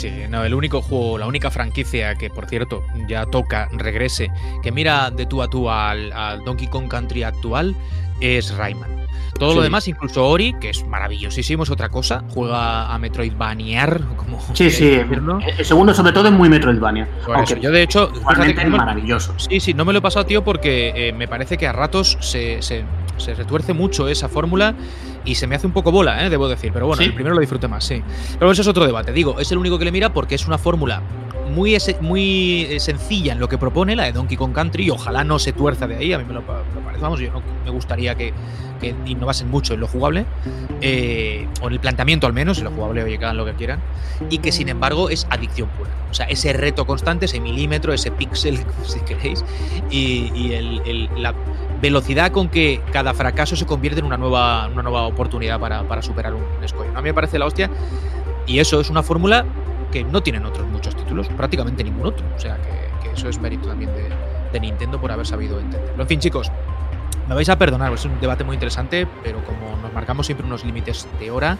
Sí, no, el único juego, la única franquicia que, por cierto, ya toca, regrese, que mira de tú a tú al, Donkey Kong Country actual, es Rayman. Todo lo demás, incluso Ori, que es maravillosísimo, es otra cosa. Juega a Metroidvaniar, como. Sí, sí. El segundo, sobre todo, es muy Metroidvania. yo, de hecho. Realmente es maravilloso. Sí, sí, no me lo he pasado, tío, porque eh, me parece que a ratos se, se, se retuerce mucho esa fórmula y se me hace un poco bola, ¿eh? debo decir. Pero bueno, el primero lo disfruté más, sí. Pero eso es otro debate. Digo, es el único que le mira porque es una fórmula muy, muy eh, sencilla en lo que propone, la de Donkey Kong Country, y ojalá no se tuerza de ahí. A mí me lo, parece, vamos, yo no me gustaría que, que innovasen mucho en lo jugable, eh, o en el planteamiento al menos, en lo jugable, oye, que hagan lo que quieran, y que sin embargo es adicción pura. O sea, ese reto constante, ese milímetro, ese píxel, si queréis, y, la velocidad con que cada fracaso se convierte en una nueva, una nueva oportunidad para, superar un escollo. A mí me parece la hostia, y eso es una fórmula que no tienen otros muchos títulos, prácticamente ningún otro. O sea, que, eso es mérito también de Nintendo por haber sabido entenderlo. En fin, chicos, me vais a perdonar, es un debate muy interesante, pero como nos marcamos siempre unos límites de hora,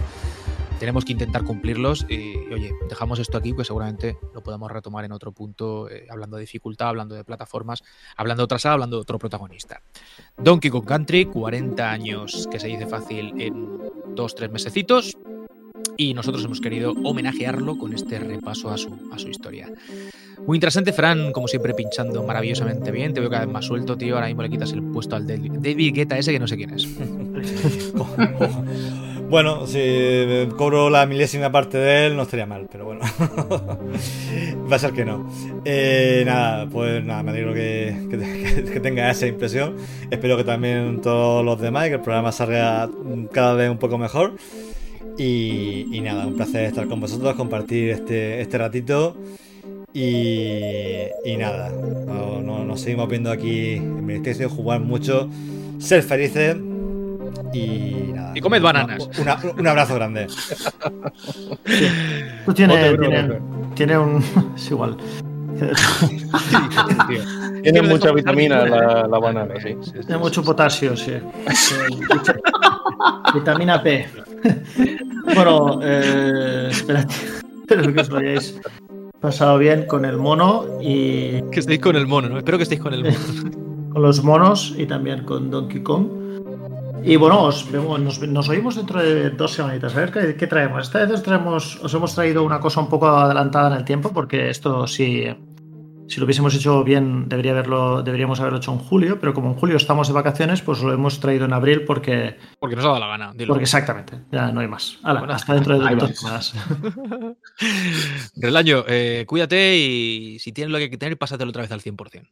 tenemos que intentar cumplirlos. Y, oye, dejamos esto aquí, que seguramente lo podemos retomar en otro punto, eh, hablando de dificultad, hablando de plataformas, hablando de otra sala, hablando de otro protagonista. Donkey Kong Country, 40 años que se dice fácil en dos, tres mesecitos. Y nosotros hemos querido homenajearlo con este repaso a su, a su historia. Muy interesante, Fran, como siempre, pinchando maravillosamente bien. Te veo cada vez más suelto, tío. Ahora mismo le quitas el puesto al David Guetta ese que no sé quién es. bueno, si cobro la milésima parte de él, no estaría mal, pero bueno. Va a ser que no. Eh, nada, pues nada, me alegro que, que, tenga esa impresión. Espero que también todos los demás y que el programa salga cada vez un poco mejor. Y, y nada, un placer estar con vosotros, compartir este, este ratito. Y, nada, nos seguimos viendo aquí en Ministerio, jugar mucho, ser felices y nada. Y comed bananas. un abrazo grande. Tú tienes, tiene, un. Es igual. tiene mucha vitamina la, la banana, sí. Tiene mucho potasio, sí. Vitamina P. bueno, eh. Espero que os vayáis pasado bien con el mono y. Que estéis con el mono, ¿no? Espero que estéis con el mono. con los monos y también con Donkey Kong. Y bueno, os nos, nos, oímos dentro de dos semanitas. A ver qué, traemos. Esta vez os, traemos, os hemos traído una cosa un poco adelantada en el tiempo, porque esto sí si lo hubiésemos hecho bien, debería haberlo, deberíamos haberlo hecho en julio, pero como en julio estamos de vacaciones, pues lo hemos traído en abril porque. Porque nos ha dado la gana. Porque exactamente, ya no hay más. hasta dentro de dos semanas. Relaño, eh, cuídate y si tienes lo que hay que tener, pásatelo otra vez al 100%.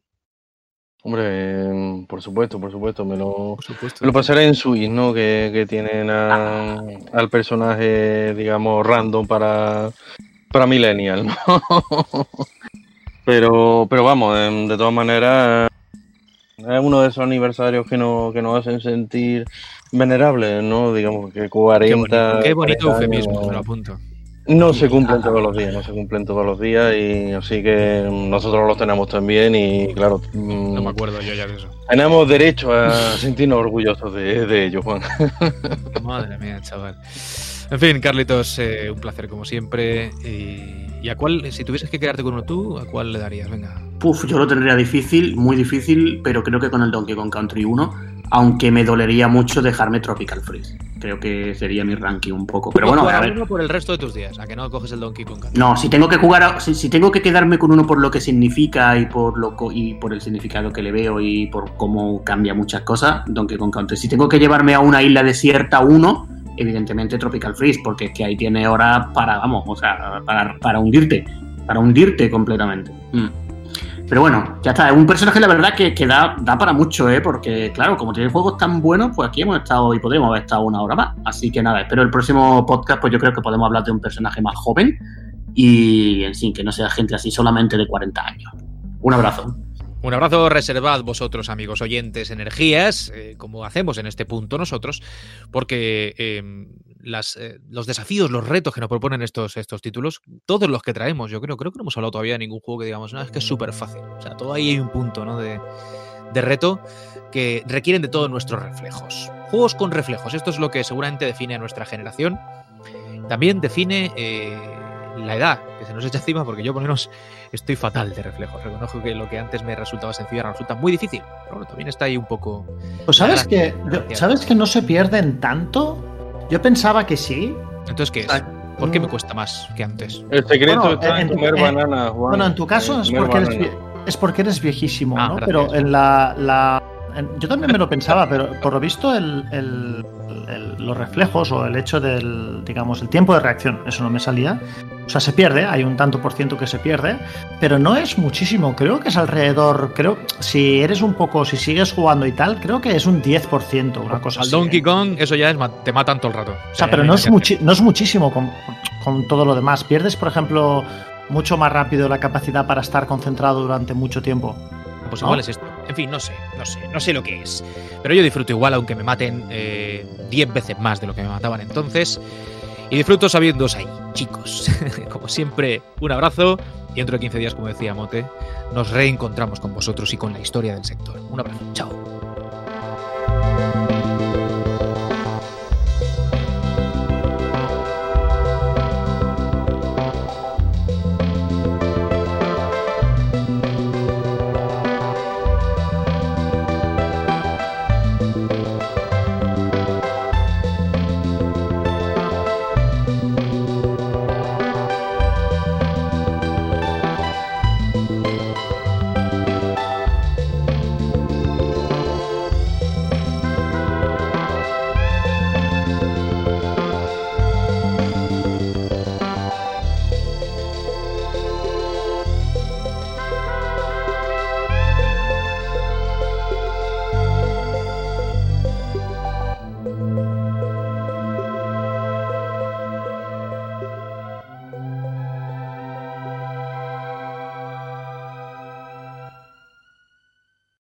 Hombre, por supuesto, por supuesto, me lo, lo pasaré en Switch, ¿no? Que, que tienen al personaje, digamos, random para, para Millennial, ¿no? Pero, pero vamos, de todas maneras, Es uno de esos aniversarios que, no, que nos hacen sentir venerables, ¿no? Digamos que 40. Qué bonito, eufemismo, me lo apunto. No se cumplen todos los días, no se cumplen todos los días y así que nosotros los tenemos también y claro. No me acuerdo yo ya de eso. Tenemos derecho a sentirnos orgullosos de, de ello, Juan. Madre mía, chaval. En fin, Carlitos, eh, un placer como siempre. Y, a cuál, si tuvieses que quedarte con uno tú, ¿a cuál le darías? Venga. Puf, yo lo tendría difícil, muy difícil, pero creo que con el Donkey Kong Country 1, aunque me dolería mucho dejarme Tropical Freeze. Creo que sería mi ranking un poco. Pero bueno, a ver. uno por el resto de tus días, a que no coges el Donkey Kong. No, si tengo que jugar, si, tengo que quedarme con uno por lo que significa y por lo y por el significado que le veo y por cómo cambia muchas cosas, Donkey Kong Country. Si tengo que llevarme a una isla desierta uno, evidentemente Tropical Freeze, porque es que ahí tiene horas para, vamos, o sea, para, para hundirte, para hundirte completamente. Mm. Pero bueno, ya está. Es un personaje, la verdad, que, que da, da, para mucho, ¿eh? Porque, claro, como tiene juegos tan buenos, pues aquí hemos estado y podríamos haber estado una hora más. Así que nada, espero el próximo podcast, pues yo creo que podemos hablar de un personaje más joven y, en fin, que no sea gente así solamente de 40 años. Un abrazo. Un abrazo reservad vosotros, amigos oyentes, energías, eh, como hacemos en este punto nosotros, porque eh, las, eh, los desafíos, los retos que nos proponen estos, estos títulos, todos los que traemos, yo creo, creo que no hemos hablado todavía de ningún juego que digamos, no, es que es súper fácil. O sea, todo ahí hay un punto ¿no? de, de reto que requieren de todos nuestros reflejos. Juegos con reflejos, esto es lo que seguramente define a nuestra generación. También define la edad que se nos echa encima, porque yo por lo menos estoy fatal de reflejos. Reconozco que lo que antes me resultaba sencillo ahora resulta muy difícil. Pero bueno, también está ahí un poco. Pues sabes que, ¿sabes que no se pierden tanto? Yo pensaba que sí. Entonces, ¿qué es? ¿Por qué me cuesta más que antes? El secreto está en, comer banana, Bueno, en tu caso es porque, eres, es porque, eres, viejísimo, ah, ¿no? Pero en la. la yo también me lo pensaba, pero por lo visto el, los reflejos o el hecho del, digamos, el tiempo de reacción, eso no me salía, o sea, se pierde, hay un tanto por ciento que se pierde, pero no es muchísimo. Creo que es alrededor, creo, si eres un poco, si sigues jugando y tal, creo que es un 10%, una cosa Al así. Donkey ¿eh? Kong, eso ya es, te matan todo el rato. O sea, pero no es, no es muchísimo con, con todo lo demás. Pierdes, por ejemplo, mucho más rápido la capacidad para estar concentrado durante mucho tiempo. Pues igual es esto. En fin, no sé, no sé, no sé lo que es. Pero yo disfruto igual, aunque me maten 10 eh, veces más de lo que me mataban entonces. Y disfruto sabiéndoos ahí, chicos. como siempre, un abrazo y dentro de 15 días, como decía Mote, nos reencontramos con vosotros y con la historia del sector. Un abrazo, chao.